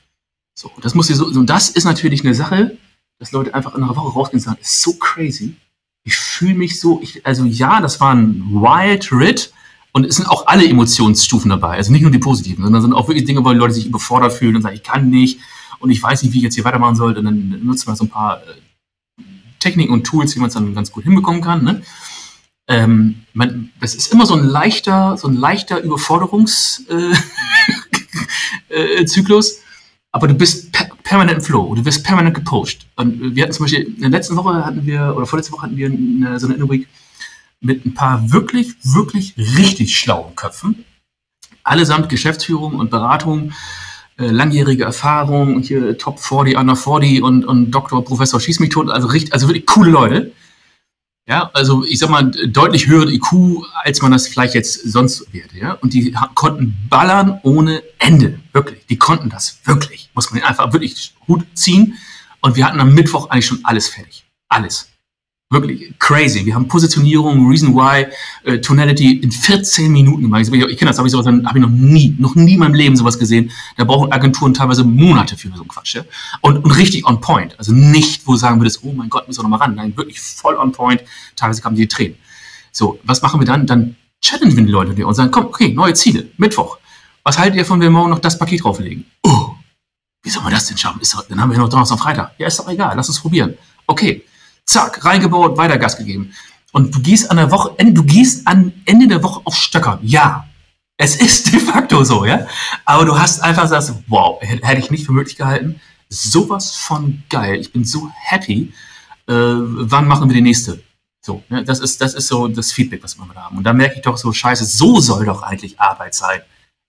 So, das muss so, und das ist natürlich eine Sache, dass Leute einfach in einer Woche rausgehen und sagen, ist so crazy. Ich fühle mich so, ich, also ja, das war ein Wild Rit und es sind auch alle Emotionsstufen dabei. Also nicht nur die positiven, sondern sind auch wirklich Dinge, wo Leute sich überfordert fühlen und sagen, ich kann nicht und ich weiß nicht, wie ich jetzt hier weitermachen soll. Und dann nutzen wir so ein paar äh, Techniken und Tools, wie man es dann ganz gut hinbekommen kann. Ne? Ähm, man, das ist immer so ein leichter, so ein leichter Überforderungszyklus. Äh, äh, aber du bist per permanent im Flow, du wirst permanent gepusht. Und wir hatten zum Beispiel, in der letzten Woche hatten wir, oder vorletzte Woche hatten wir eine, so eine Inner Week mit ein paar wirklich, wirklich richtig schlauen Köpfen. Allesamt Geschäftsführung und Beratung, äh, langjährige Erfahrung, hier Top 40, Under 40 und, und Doktor, Professor Schieß mich tot, also, richtig, also wirklich coole Leute. Ja, also ich sag mal, deutlich höhere IQ, als man das vielleicht jetzt sonst wäre. Ja? Und die konnten ballern ohne Ende. Wirklich. Die konnten das wirklich. Muss man einfach wirklich gut ziehen. Und wir hatten am Mittwoch eigentlich schon alles fertig. Alles wirklich crazy. Wir haben Positionierung, Reason Why, äh, Tonality in 14 Minuten gemacht. Ich, ich kenne das, habe ich sowas, habe ich noch nie, noch nie in meinem Leben sowas gesehen. Da brauchen Agenturen teilweise Monate für so einen Quatsch. Ja? Und, und richtig on point. Also nicht, wo sagen würdest, oh mein Gott, müssen wir noch mal ran. Nein, wirklich voll on point. Teilweise kamen die Tränen. So, was machen wir dann? Dann challengen wir die Leute und sagen, komm, okay, neue Ziele, Mittwoch. Was haltet ihr von, wenn wir morgen noch das Paket drauflegen? Oh, wie soll man das denn schaffen? Ist, dann haben wir noch Donnerstag und Freitag. Ja, ist doch egal, lass uns probieren. Okay, zack, reingebaut, weiter Gas gegeben. Und du gehst an der Woche, du gehst an Ende der Woche auf Stöcker. Ja, es ist de facto so, ja. Aber du hast einfach gesagt, wow, hätte ich nicht für möglich gehalten. Sowas von geil. Ich bin so happy. Äh, wann machen wir die nächste? So, ne? das ist, das ist so das Feedback, was wir da haben. Und da merke ich doch so, scheiße, so soll doch eigentlich Arbeit sein.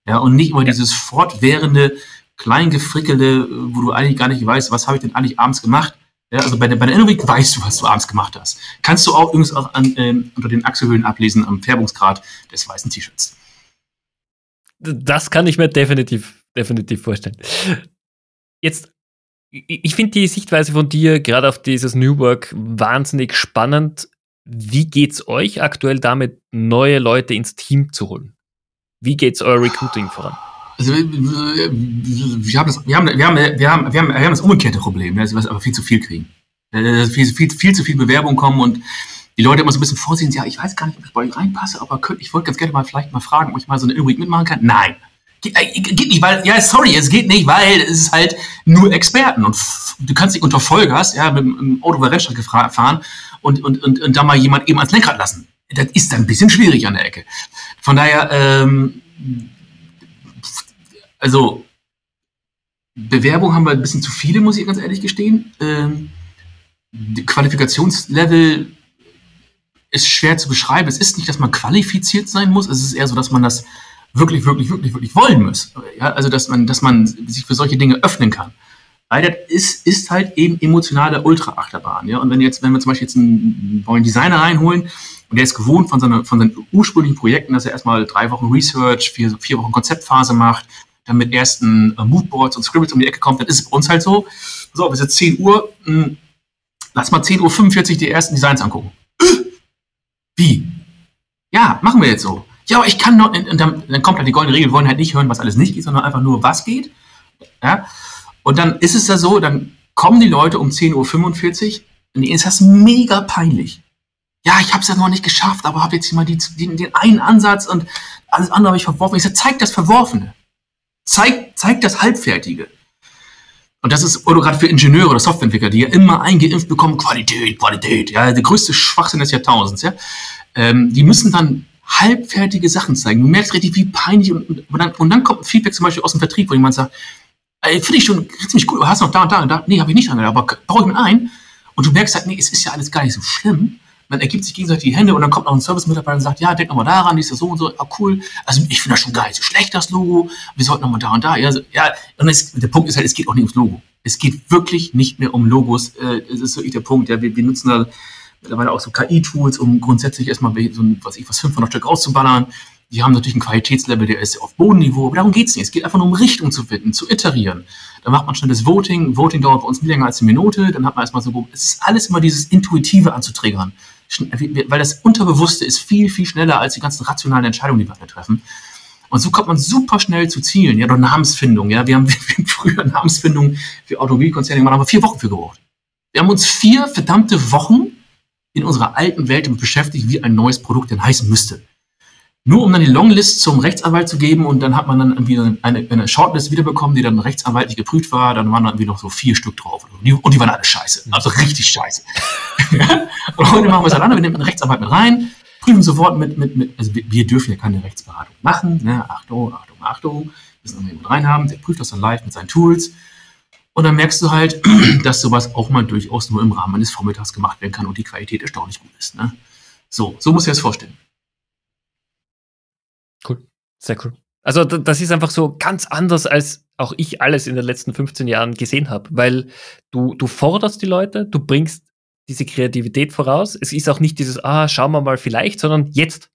Ja, und nicht immer dieses fortwährende, kleingefrickelte, wo du eigentlich gar nicht weißt, was habe ich denn eigentlich abends gemacht? Ja, also bei der, bei der Innovik weißt du, was du abends gemacht hast. Kannst du auch übrigens auch an, ähm, unter den Achselhöhlen ablesen am Färbungsgrad des weißen T-Shirts. Das kann ich mir definitiv, definitiv vorstellen. Jetzt, ich finde die Sichtweise von dir gerade auf dieses New Work wahnsinnig spannend. Wie geht's euch aktuell damit, neue Leute ins Team zu holen? Wie geht's euer Recruiting voran? Also wir haben das, wir haben, wir haben, wir haben, wir haben, wir haben das umgekehrte Problem, dass wir aber viel zu viel kriegen. Äh, viel, viel, viel zu viel Bewerbungen kommen und die Leute immer so ein bisschen vorsehen, ja, ich weiß gar nicht, ob ich bei euch reinpasse, aber könnt, ich wollte ganz gerne mal vielleicht mal fragen, ob ich mal so eine Inweek mitmachen kann. Nein. Geht, äh, geht nicht, weil, ja, sorry, es geht nicht, weil es ist halt nur Experten und du kannst dich unter Vollgas, ja, mit dem Auto über Rennstrecke fahren und, und, und, und da mal jemand eben ans Lenkrad lassen. Das ist dann ein bisschen schwierig an der Ecke. Von daher, ähm, also Bewerbung haben wir ein bisschen zu viele, muss ich ganz ehrlich gestehen. Ähm, Qualifikationslevel ist schwer zu beschreiben. Es ist nicht, dass man qualifiziert sein muss. Es ist eher so, dass man das wirklich, wirklich, wirklich, wirklich wollen muss. Ja, also, dass man, dass man sich für solche Dinge öffnen kann. Weil das ist, ist halt eben emotionale Ultra-Achterbahn. Ja? Und wenn jetzt, wenn wir zum Beispiel jetzt einen neuen Designer reinholen und der ist gewohnt von, seiner, von seinen ursprünglichen Projekten, dass er erstmal drei Wochen Research, vier, vier Wochen Konzeptphase macht, dann mit ersten äh, Moodboards und Scribbles um die Ecke kommt, dann ist es bei uns halt so. So, bis jetzt 10 Uhr, mh, hm, lass mal 10.45 Uhr die ersten Designs angucken. Wie? Ja, machen wir jetzt so. Ja, aber ich kann noch, und dann, dann kommt halt die goldene Regel, wir wollen halt nicht hören, was alles nicht geht, sondern einfach nur, was geht. Ja? Und dann ist es ja so, dann kommen die Leute um 10.45 Uhr und denen ist das mega peinlich. Ja, ich habe es ja noch nicht geschafft, aber habe jetzt hier mal die, den, den einen Ansatz und alles andere habe ich verworfen. Ich sage, zeig das Verworfene. Zeig, zeig das Halbfertige. Und das ist, gerade für Ingenieure oder Softwareentwickler, die ja immer eingeimpft bekommen, Qualität, Qualität, ja, der größte Schwachsinn des Jahrtausends, ja. Ähm, die müssen dann halbfertige Sachen zeigen. Du merkst richtig, wie peinlich und, und, dann, und dann kommt ein Feedback zum Beispiel aus dem Vertrieb, wo jemand sagt, ey, finde ich schon ziemlich gut, aber hast du noch da und da und da? Nee, habe ich nicht angedacht, aber baue ich mit ein. Und du merkst halt, nee, es ist ja alles gar nicht so schlimm. Man ergibt sich gegenseitig die Hände und dann kommt noch ein Service-Mitarbeiter und sagt, ja, denk nochmal daran, die ist so und so, ah, cool. Also ich finde das schon nicht so schlecht, das Logo. Wir sollten nochmal da und da. Ja, also, ja und es, der Punkt ist halt, es geht auch nicht ums Logo. Es geht wirklich nicht mehr um Logos. Äh, es ist wirklich der Punkt, ja, wir, wir nutzen da mittlerweile auch so KI-Tools, um grundsätzlich erstmal so ein, was ich, was 500 Stück rauszuballern. Die haben natürlich einen Qualitätslevel, der ist auf Bodenniveau, aber darum geht es nicht. Es geht einfach nur um Richtung zu finden, zu iterieren. Da macht man schnell das Voting. Voting dauert bei uns nicht länger als eine Minute. Dann hat man erstmal so, es ist alles immer dieses Intuitive anzuträgern. Weil das Unterbewusste ist viel, viel schneller als die ganzen rationalen Entscheidungen, die wir alle treffen. Und so kommt man super schnell zu Zielen. Ja, oder Namensfindung. Ja, wir haben, wir haben früher Namensfindung für Automobilkonzerne gemacht, haben wir vier Wochen für gebraucht. Wir haben uns vier verdammte Wochen in unserer alten Welt beschäftigt, wie ein neues Produkt denn heißen müsste. Nur um dann die Longlist zum Rechtsanwalt zu geben und dann hat man dann irgendwie eine, eine Shortlist wiederbekommen, die dann rechtsanwaltlich geprüft war. Dann waren dann irgendwie noch so vier Stück drauf. Und die, und die waren alle scheiße. Also richtig scheiße. und heute machen wir es alleine. Wir nehmen einen Rechtsanwalt mit rein, prüfen sofort mit, mit, mit also wir, dürfen ja keine Rechtsberatung machen. Ne? Achtung, Achtung, Achtung. Müssen wir jemanden reinhaben, der prüft das dann live mit seinen Tools. Und dann merkst du halt, dass sowas auch mal durchaus nur im Rahmen eines Vormittags gemacht werden kann und die Qualität erstaunlich gut ist. Ne? So, so muss ich das vorstellen. Sehr cool. Also das ist einfach so ganz anders, als auch ich alles in den letzten 15 Jahren gesehen habe, weil du, du forderst die Leute, du bringst diese Kreativität voraus. Es ist auch nicht dieses, ah, schauen wir mal vielleicht, sondern jetzt.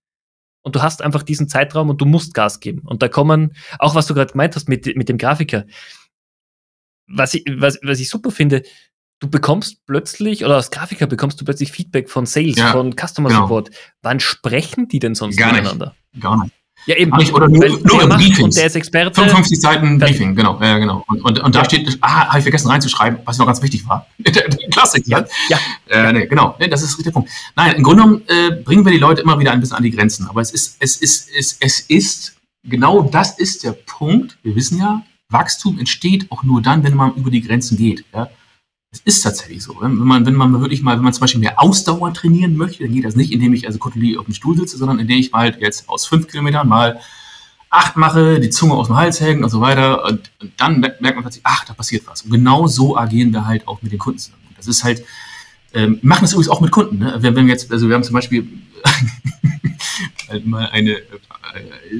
Und du hast einfach diesen Zeitraum und du musst Gas geben. Und da kommen, auch was du gerade gemeint hast mit, mit dem Grafiker, was ich, was, was ich super finde, du bekommst plötzlich, oder als Grafiker bekommst du plötzlich Feedback von Sales, ja, von Customer genau. Support. Wann sprechen die denn sonst Gar miteinander? Nicht. Gar nicht. Ja, eben. Nicht, oder nur, nur im Briefing. Und der ist Experte. 55 Seiten Briefing, genau. Ja, genau. Und, und, und da ja. steht, ah, habe ich vergessen reinzuschreiben, was noch ganz wichtig war. Klassik. Ja. ja. Äh, nee, genau. Nee, das ist der Punkt. Nein, im Grunde genommen äh, bringen wir die Leute immer wieder ein bisschen an die Grenzen. Aber es ist, es ist, es, es ist, genau das ist der Punkt. Wir wissen ja, Wachstum entsteht auch nur dann, wenn man über die Grenzen geht. Ja? Es ist tatsächlich so. Wenn man, wenn man wirklich mal, wenn man zum Beispiel mehr Ausdauer trainieren möchte, dann geht das nicht, indem ich also kontrolliert auf dem Stuhl sitze, sondern indem ich halt jetzt aus fünf Kilometern mal acht mache, die Zunge aus dem Hals hängen und so weiter. Und, und dann merkt man plötzlich, ach, da passiert was. Und genau so agieren wir halt auch mit den Kunden zusammen. Das ist halt, ähm, machen das übrigens auch mit Kunden. Ne? Wenn, wenn wir jetzt, also wir haben zum Beispiel mal eine, äh,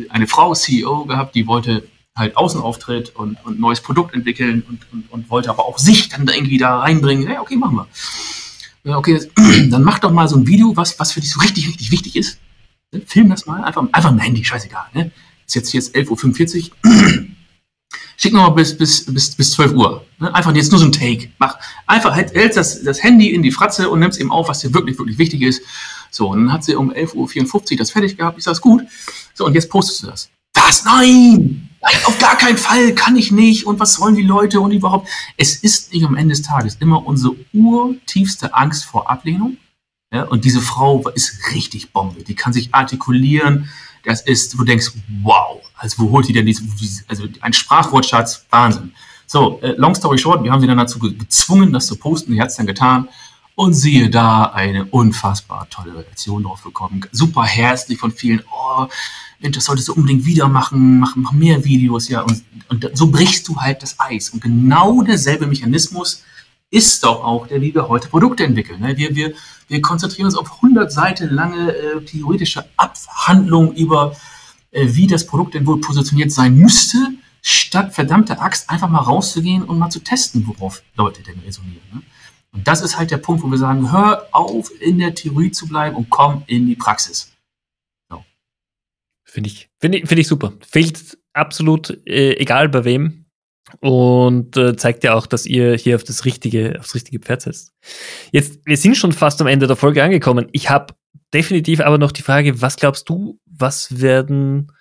eine Frau CEO gehabt, die wollte halt Außenauftritt und, und neues Produkt entwickeln und, und, und wollte aber auch sich dann irgendwie da reinbringen. Ja, okay, machen wir. Okay, dann mach doch mal so ein Video, was, was für dich so richtig, richtig wichtig ist. Film das mal, einfach, einfach ein Handy, scheißegal. Ne? Ist jetzt, jetzt 11.45 Uhr. Schick noch mal bis, bis, bis, bis 12 Uhr. Ne? Einfach jetzt nur so ein Take. Mach einfach, halt, hältst das, das Handy in die Fratze und nimmst eben auf, was dir wirklich, wirklich wichtig ist. So, und dann hat sie um 11.54 Uhr das fertig gehabt. Ich sage, gut. So, und jetzt postest du das. Was? Nein! Nein, auf gar keinen Fall, kann ich nicht und was sollen die Leute und überhaupt. Es ist nicht am Ende des Tages immer unsere urtiefste Angst vor Ablehnung. Ja, und diese Frau ist richtig Bombe. Die kann sich artikulieren. Das ist, du denkst, wow, also wo holt die denn diese, also ein Sprachwortschatz, Wahnsinn. So, äh, long story short, wir haben sie dann dazu gezwungen, das zu posten. Sie hat es dann getan. Und siehe da, eine unfassbar tolle Reaktion drauf bekommen. Super herzlich von vielen. Oh, das solltest du unbedingt wieder machen, mach, mach mehr Videos, ja. Und, und so brichst du halt das Eis. Und genau derselbe Mechanismus ist doch auch der, wie wir heute Produkte entwickeln. Ne? Wir, wir, wir konzentrieren uns auf 100 Seiten lange äh, theoretische Abhandlung über, äh, wie das Produkt denn wohl positioniert sein müsste, statt verdammte Axt einfach mal rauszugehen und mal zu testen, worauf Leute denn resonieren. Ne? Und das ist halt der Punkt, wo wir sagen, hör auf, in der Theorie zu bleiben und komm in die Praxis. So. Finde ich, finde ich, finde ich super. Fehlt absolut, äh, egal bei wem. Und äh, zeigt ja auch, dass ihr hier auf das richtige, aufs richtige Pferd setzt. Jetzt, wir sind schon fast am Ende der Folge angekommen. Ich habe definitiv aber noch die Frage, was glaubst du, was werden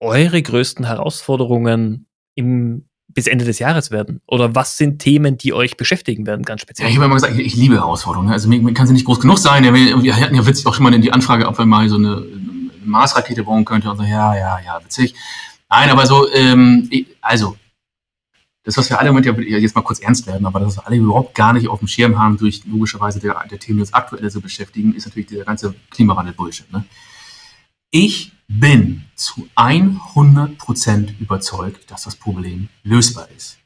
eure größten Herausforderungen im bis Ende des Jahres werden? Oder was sind Themen, die euch beschäftigen werden, ganz speziell? Ja, ich habe immer gesagt, ich, ich, liebe Herausforderungen. Also mir, mir kann sie nicht groß genug sein. Wir hatten ja witzig auch schon mal in die Anfrage, ob wir mal so eine, Marsrakete bauen könnten. Und so, ja, ja, ja, witzig. Nein, aber so, ähm, also, das, was wir alle mit ja jetzt mal kurz ernst werden, aber das, was wir alle überhaupt gar nicht auf dem Schirm haben, durch logischerweise der, der Themen, die uns aktuell so beschäftigen, ist natürlich der ganze Klimawandel-Bullshit. Ne? Ich bin zu 100% überzeugt, dass das Problem lösbar ist.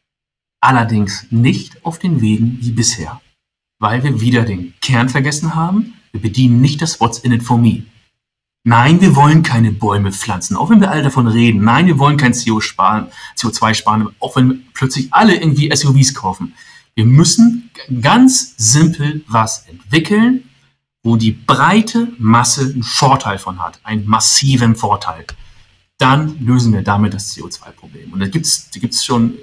Allerdings nicht auf den Wegen wie bisher, weil wir wieder den Kern vergessen haben. Wir bedienen nicht das What's in it for me. Nein, wir wollen keine Bäume pflanzen, auch wenn wir alle davon reden. Nein, wir wollen kein CO sparen, CO2 sparen, auch wenn plötzlich alle irgendwie SUVs kaufen. Wir müssen ganz simpel was entwickeln, wo die breite Masse einen Vorteil von hat, einen massiven Vorteil, dann lösen wir damit das CO2-Problem. Und da gibt es da gibt's schon,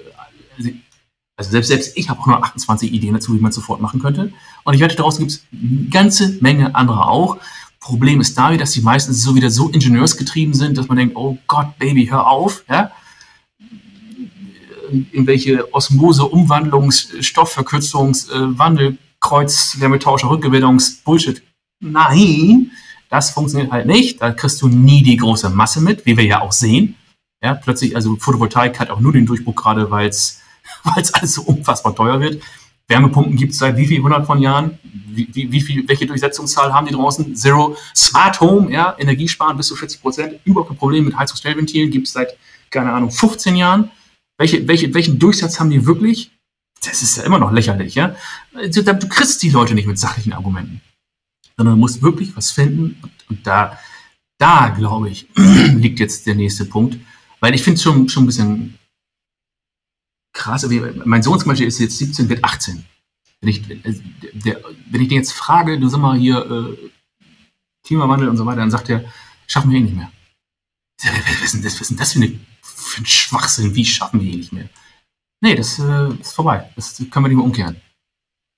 also selbst, selbst ich habe auch nur 28 Ideen dazu, wie man es sofort machen könnte. Und ich wette, daraus gibt es eine ganze Menge andere auch. Problem ist da, dass die meistens so wieder so ingenieursgetrieben sind, dass man denkt, oh Gott, Baby, hör auf. Ja? Irgendwelche Osmose, Umwandlungs-, Stoffverkürzungs-, äh, Wandel-, Kreuz, Wärmetauscher, Rückgewinnungs-, Bullshit. Nein, das funktioniert halt nicht. Da kriegst du nie die große Masse mit, wie wir ja auch sehen. Ja, plötzlich, also Photovoltaik hat auch nur den Durchbruch gerade, weil es alles so unfassbar teuer wird. Wärmepumpen gibt es seit wie viel hundert von Jahren? Wie, wie, wie, viel, welche Durchsetzungszahl haben die draußen? Zero Smart Home, ja, Energiesparen bis zu 40 Prozent. Überhaupt kein Problem mit Heizungsstellventilen gibt es seit, keine Ahnung, 15 Jahren. Welche, welche, welchen Durchsatz haben die wirklich? Das ist ja immer noch lächerlich, ja. Du, du kriegst die Leute nicht mit sachlichen Argumenten sondern man muss wirklich was finden. Und, und da, da glaube ich, liegt jetzt der nächste Punkt. Weil ich finde es schon, schon ein bisschen krass. Mein Sohn zum Beispiel ist jetzt 17, wird 18. Wenn ich, der, wenn ich den jetzt frage, du sag mal hier, äh, Klimawandel und so weiter, dann sagt er, schaffen wir eh nicht mehr. Was ist denn das, was ist das für, eine, für ein Schwachsinn? Wie schaffen wir eh nicht mehr? Nee, das äh, ist vorbei. Das können wir nicht mehr umkehren.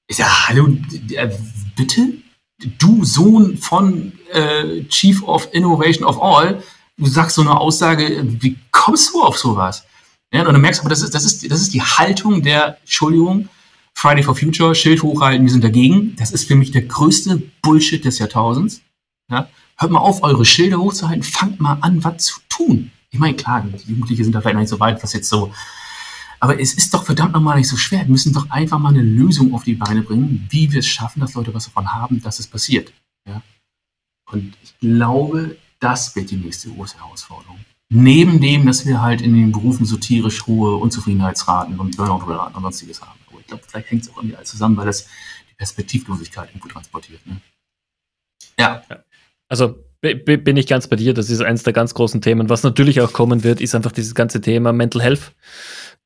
Ich sage, hallo, äh, bitte? Du Sohn von äh, Chief of Innovation of All, du sagst so eine Aussage, wie kommst du auf sowas? Ja, und du merkst aber, das ist, das, ist, das ist die Haltung der, Entschuldigung, Friday for Future, Schild hochhalten, wir sind dagegen. Das ist für mich der größte Bullshit des Jahrtausends. Ja? Hört mal auf, eure Schilder hochzuhalten, fangt mal an, was zu tun. Ich meine, klar, die Jugendlichen sind da vielleicht noch nicht so weit, was jetzt so aber es ist doch verdammt nochmal nicht so schwer. Wir müssen doch einfach mal eine Lösung auf die Beine bringen, wie wir es schaffen, dass Leute was davon haben, dass es passiert. Ja? Und ich glaube, das wird die nächste große Herausforderung. Neben dem, dass wir halt in den Berufen so tierisch hohe Unzufriedenheitsraten und Burnout-Raten und sonstiges haben. Aber ich glaube, vielleicht hängt es auch irgendwie alles zusammen, weil das die Perspektivlosigkeit irgendwo transportiert. Ne? Ja. ja. Also bin ich ganz bei dir. Das ist eines der ganz großen Themen. Was natürlich auch kommen wird, ist einfach dieses ganze Thema Mental Health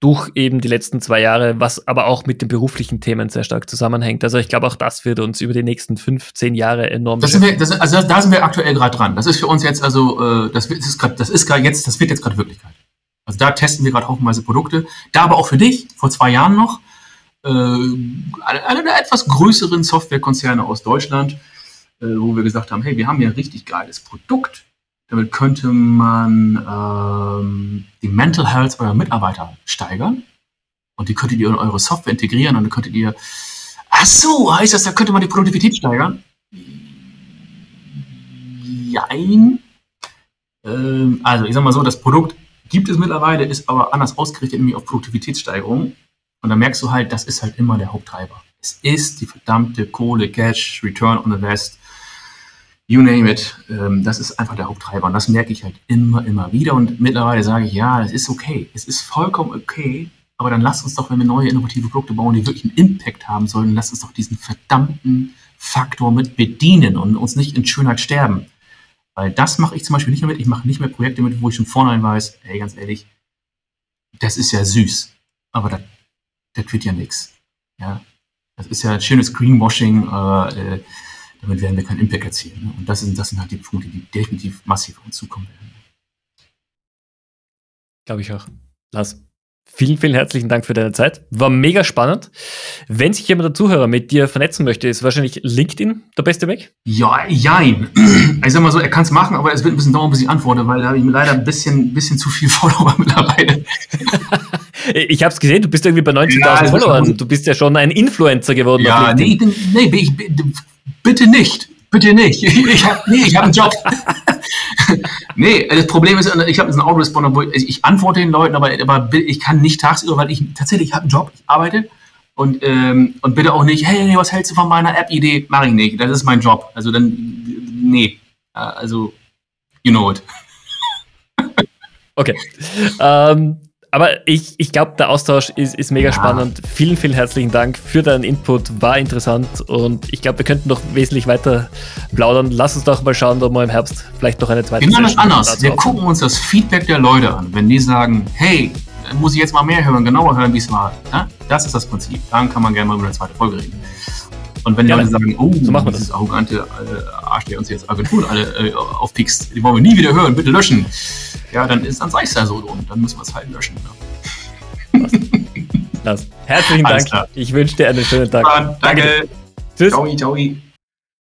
durch eben die letzten zwei Jahre, was aber auch mit den beruflichen Themen sehr stark zusammenhängt. Also ich glaube, auch das wird uns über die nächsten fünf, zehn Jahre enorm. Das sind wir, das, also da sind wir aktuell gerade dran. Das ist für uns jetzt also, äh, das, das ist gerade jetzt, das wird jetzt gerade Wirklichkeit. Also da testen wir gerade haufenweise Produkte. Da aber auch für dich, vor zwei Jahren noch, äh, einer der etwas größeren Softwarekonzerne aus Deutschland, äh, wo wir gesagt haben, hey, wir haben ja ein richtig geiles Produkt damit könnte man ähm, die Mental Health eurer Mitarbeiter steigern. Und die könntet ihr in eure Software integrieren und dann könntet ihr. Ach so, heißt das, da könnte man die Produktivität steigern? Jein. Ähm, also, ich sag mal so, das Produkt gibt es mittlerweile, ist aber anders ausgerichtet, nämlich auf Produktivitätssteigerung. Und da merkst du halt, das ist halt immer der Haupttreiber. Es ist die verdammte Kohle, Cash, Return on Invest, you name it. Ähm, das ist einfach der Haupttreiber. Und das merke ich halt immer, immer wieder. Und mittlerweile sage ich, ja, das ist okay. Es ist vollkommen okay. Aber dann lasst uns doch, wenn wir neue innovative Produkte bauen, die wirklich einen Impact haben sollen, lasst uns doch diesen verdammten Faktor mit bedienen und uns nicht in Schönheit sterben. Weil das mache ich zum Beispiel nicht mehr mit. Ich mache nicht mehr Projekte mit, wo ich schon vornherein weiß, ey, ganz ehrlich, das ist ja süß. Aber das, das wird ja nichts. Ja, das ist ja ein schönes Greenwashing, äh, äh, damit werden wir keinen Impact erzielen. Ne? Und das sind, das sind halt die Punkte, die definitiv massiv auf uns zukommen werden. Glaube ich auch. Lars. Vielen, vielen herzlichen Dank für deine Zeit. War mega spannend. Wenn sich jemand der Zuhörer mit dir vernetzen möchte, ist wahrscheinlich LinkedIn der beste Weg? Ja, jein. Ich sag mal so, er kann es machen, aber es wird ein bisschen dauern, bis ich antworte, weil da habe ich leider ein bisschen, bisschen zu viel Follower mittlerweile. ich habe es gesehen, du bist irgendwie bei 90.000 ja, Followern. Du bist ja schon ein Influencer geworden. Ja, nee, nee, ich, bitte nicht. Bitte nicht. Ich habe nee, hab einen Job. nee, das Problem ist, ich habe einen Autoresponder, wo ich, ich, antworte den Leuten, aber, aber ich kann nicht tagsüber, weil ich tatsächlich ich habe einen Job, ich arbeite und, ähm, und bitte auch nicht, hey, was hältst du von meiner App-Idee? Mache ich nicht. Das ist mein Job. Also dann, nee. Also, you know it. okay. Ähm, aber ich, ich glaube, der Austausch ist, ist mega ja. spannend. Vielen, vielen herzlichen Dank für deinen Input. War interessant und ich glaube, wir könnten noch wesentlich weiter plaudern. Lass uns doch mal schauen, ob wir im Herbst vielleicht noch eine zweite Wir machen das anders. Wir gucken uns das Feedback der Leute an. Wenn die sagen, hey, muss ich jetzt mal mehr hören, genauer hören, wie es war. Das ist das Prinzip. Dann kann man gerne mal über eine zweite Folge reden. Und wenn die Leute sagen, oh, so machen wir das. arrogante äh, Arsch, der uns jetzt Agenturen alle äh, aufpickst, die wollen wir nie wieder hören, bitte löschen ja, dann ist dann sei es ja so und dann müssen wir es halt löschen. Ne? Herzlichen Dank. Ich wünsche dir einen schönen Tag. Danke. Danke. Tschüss. Ciao, ciao.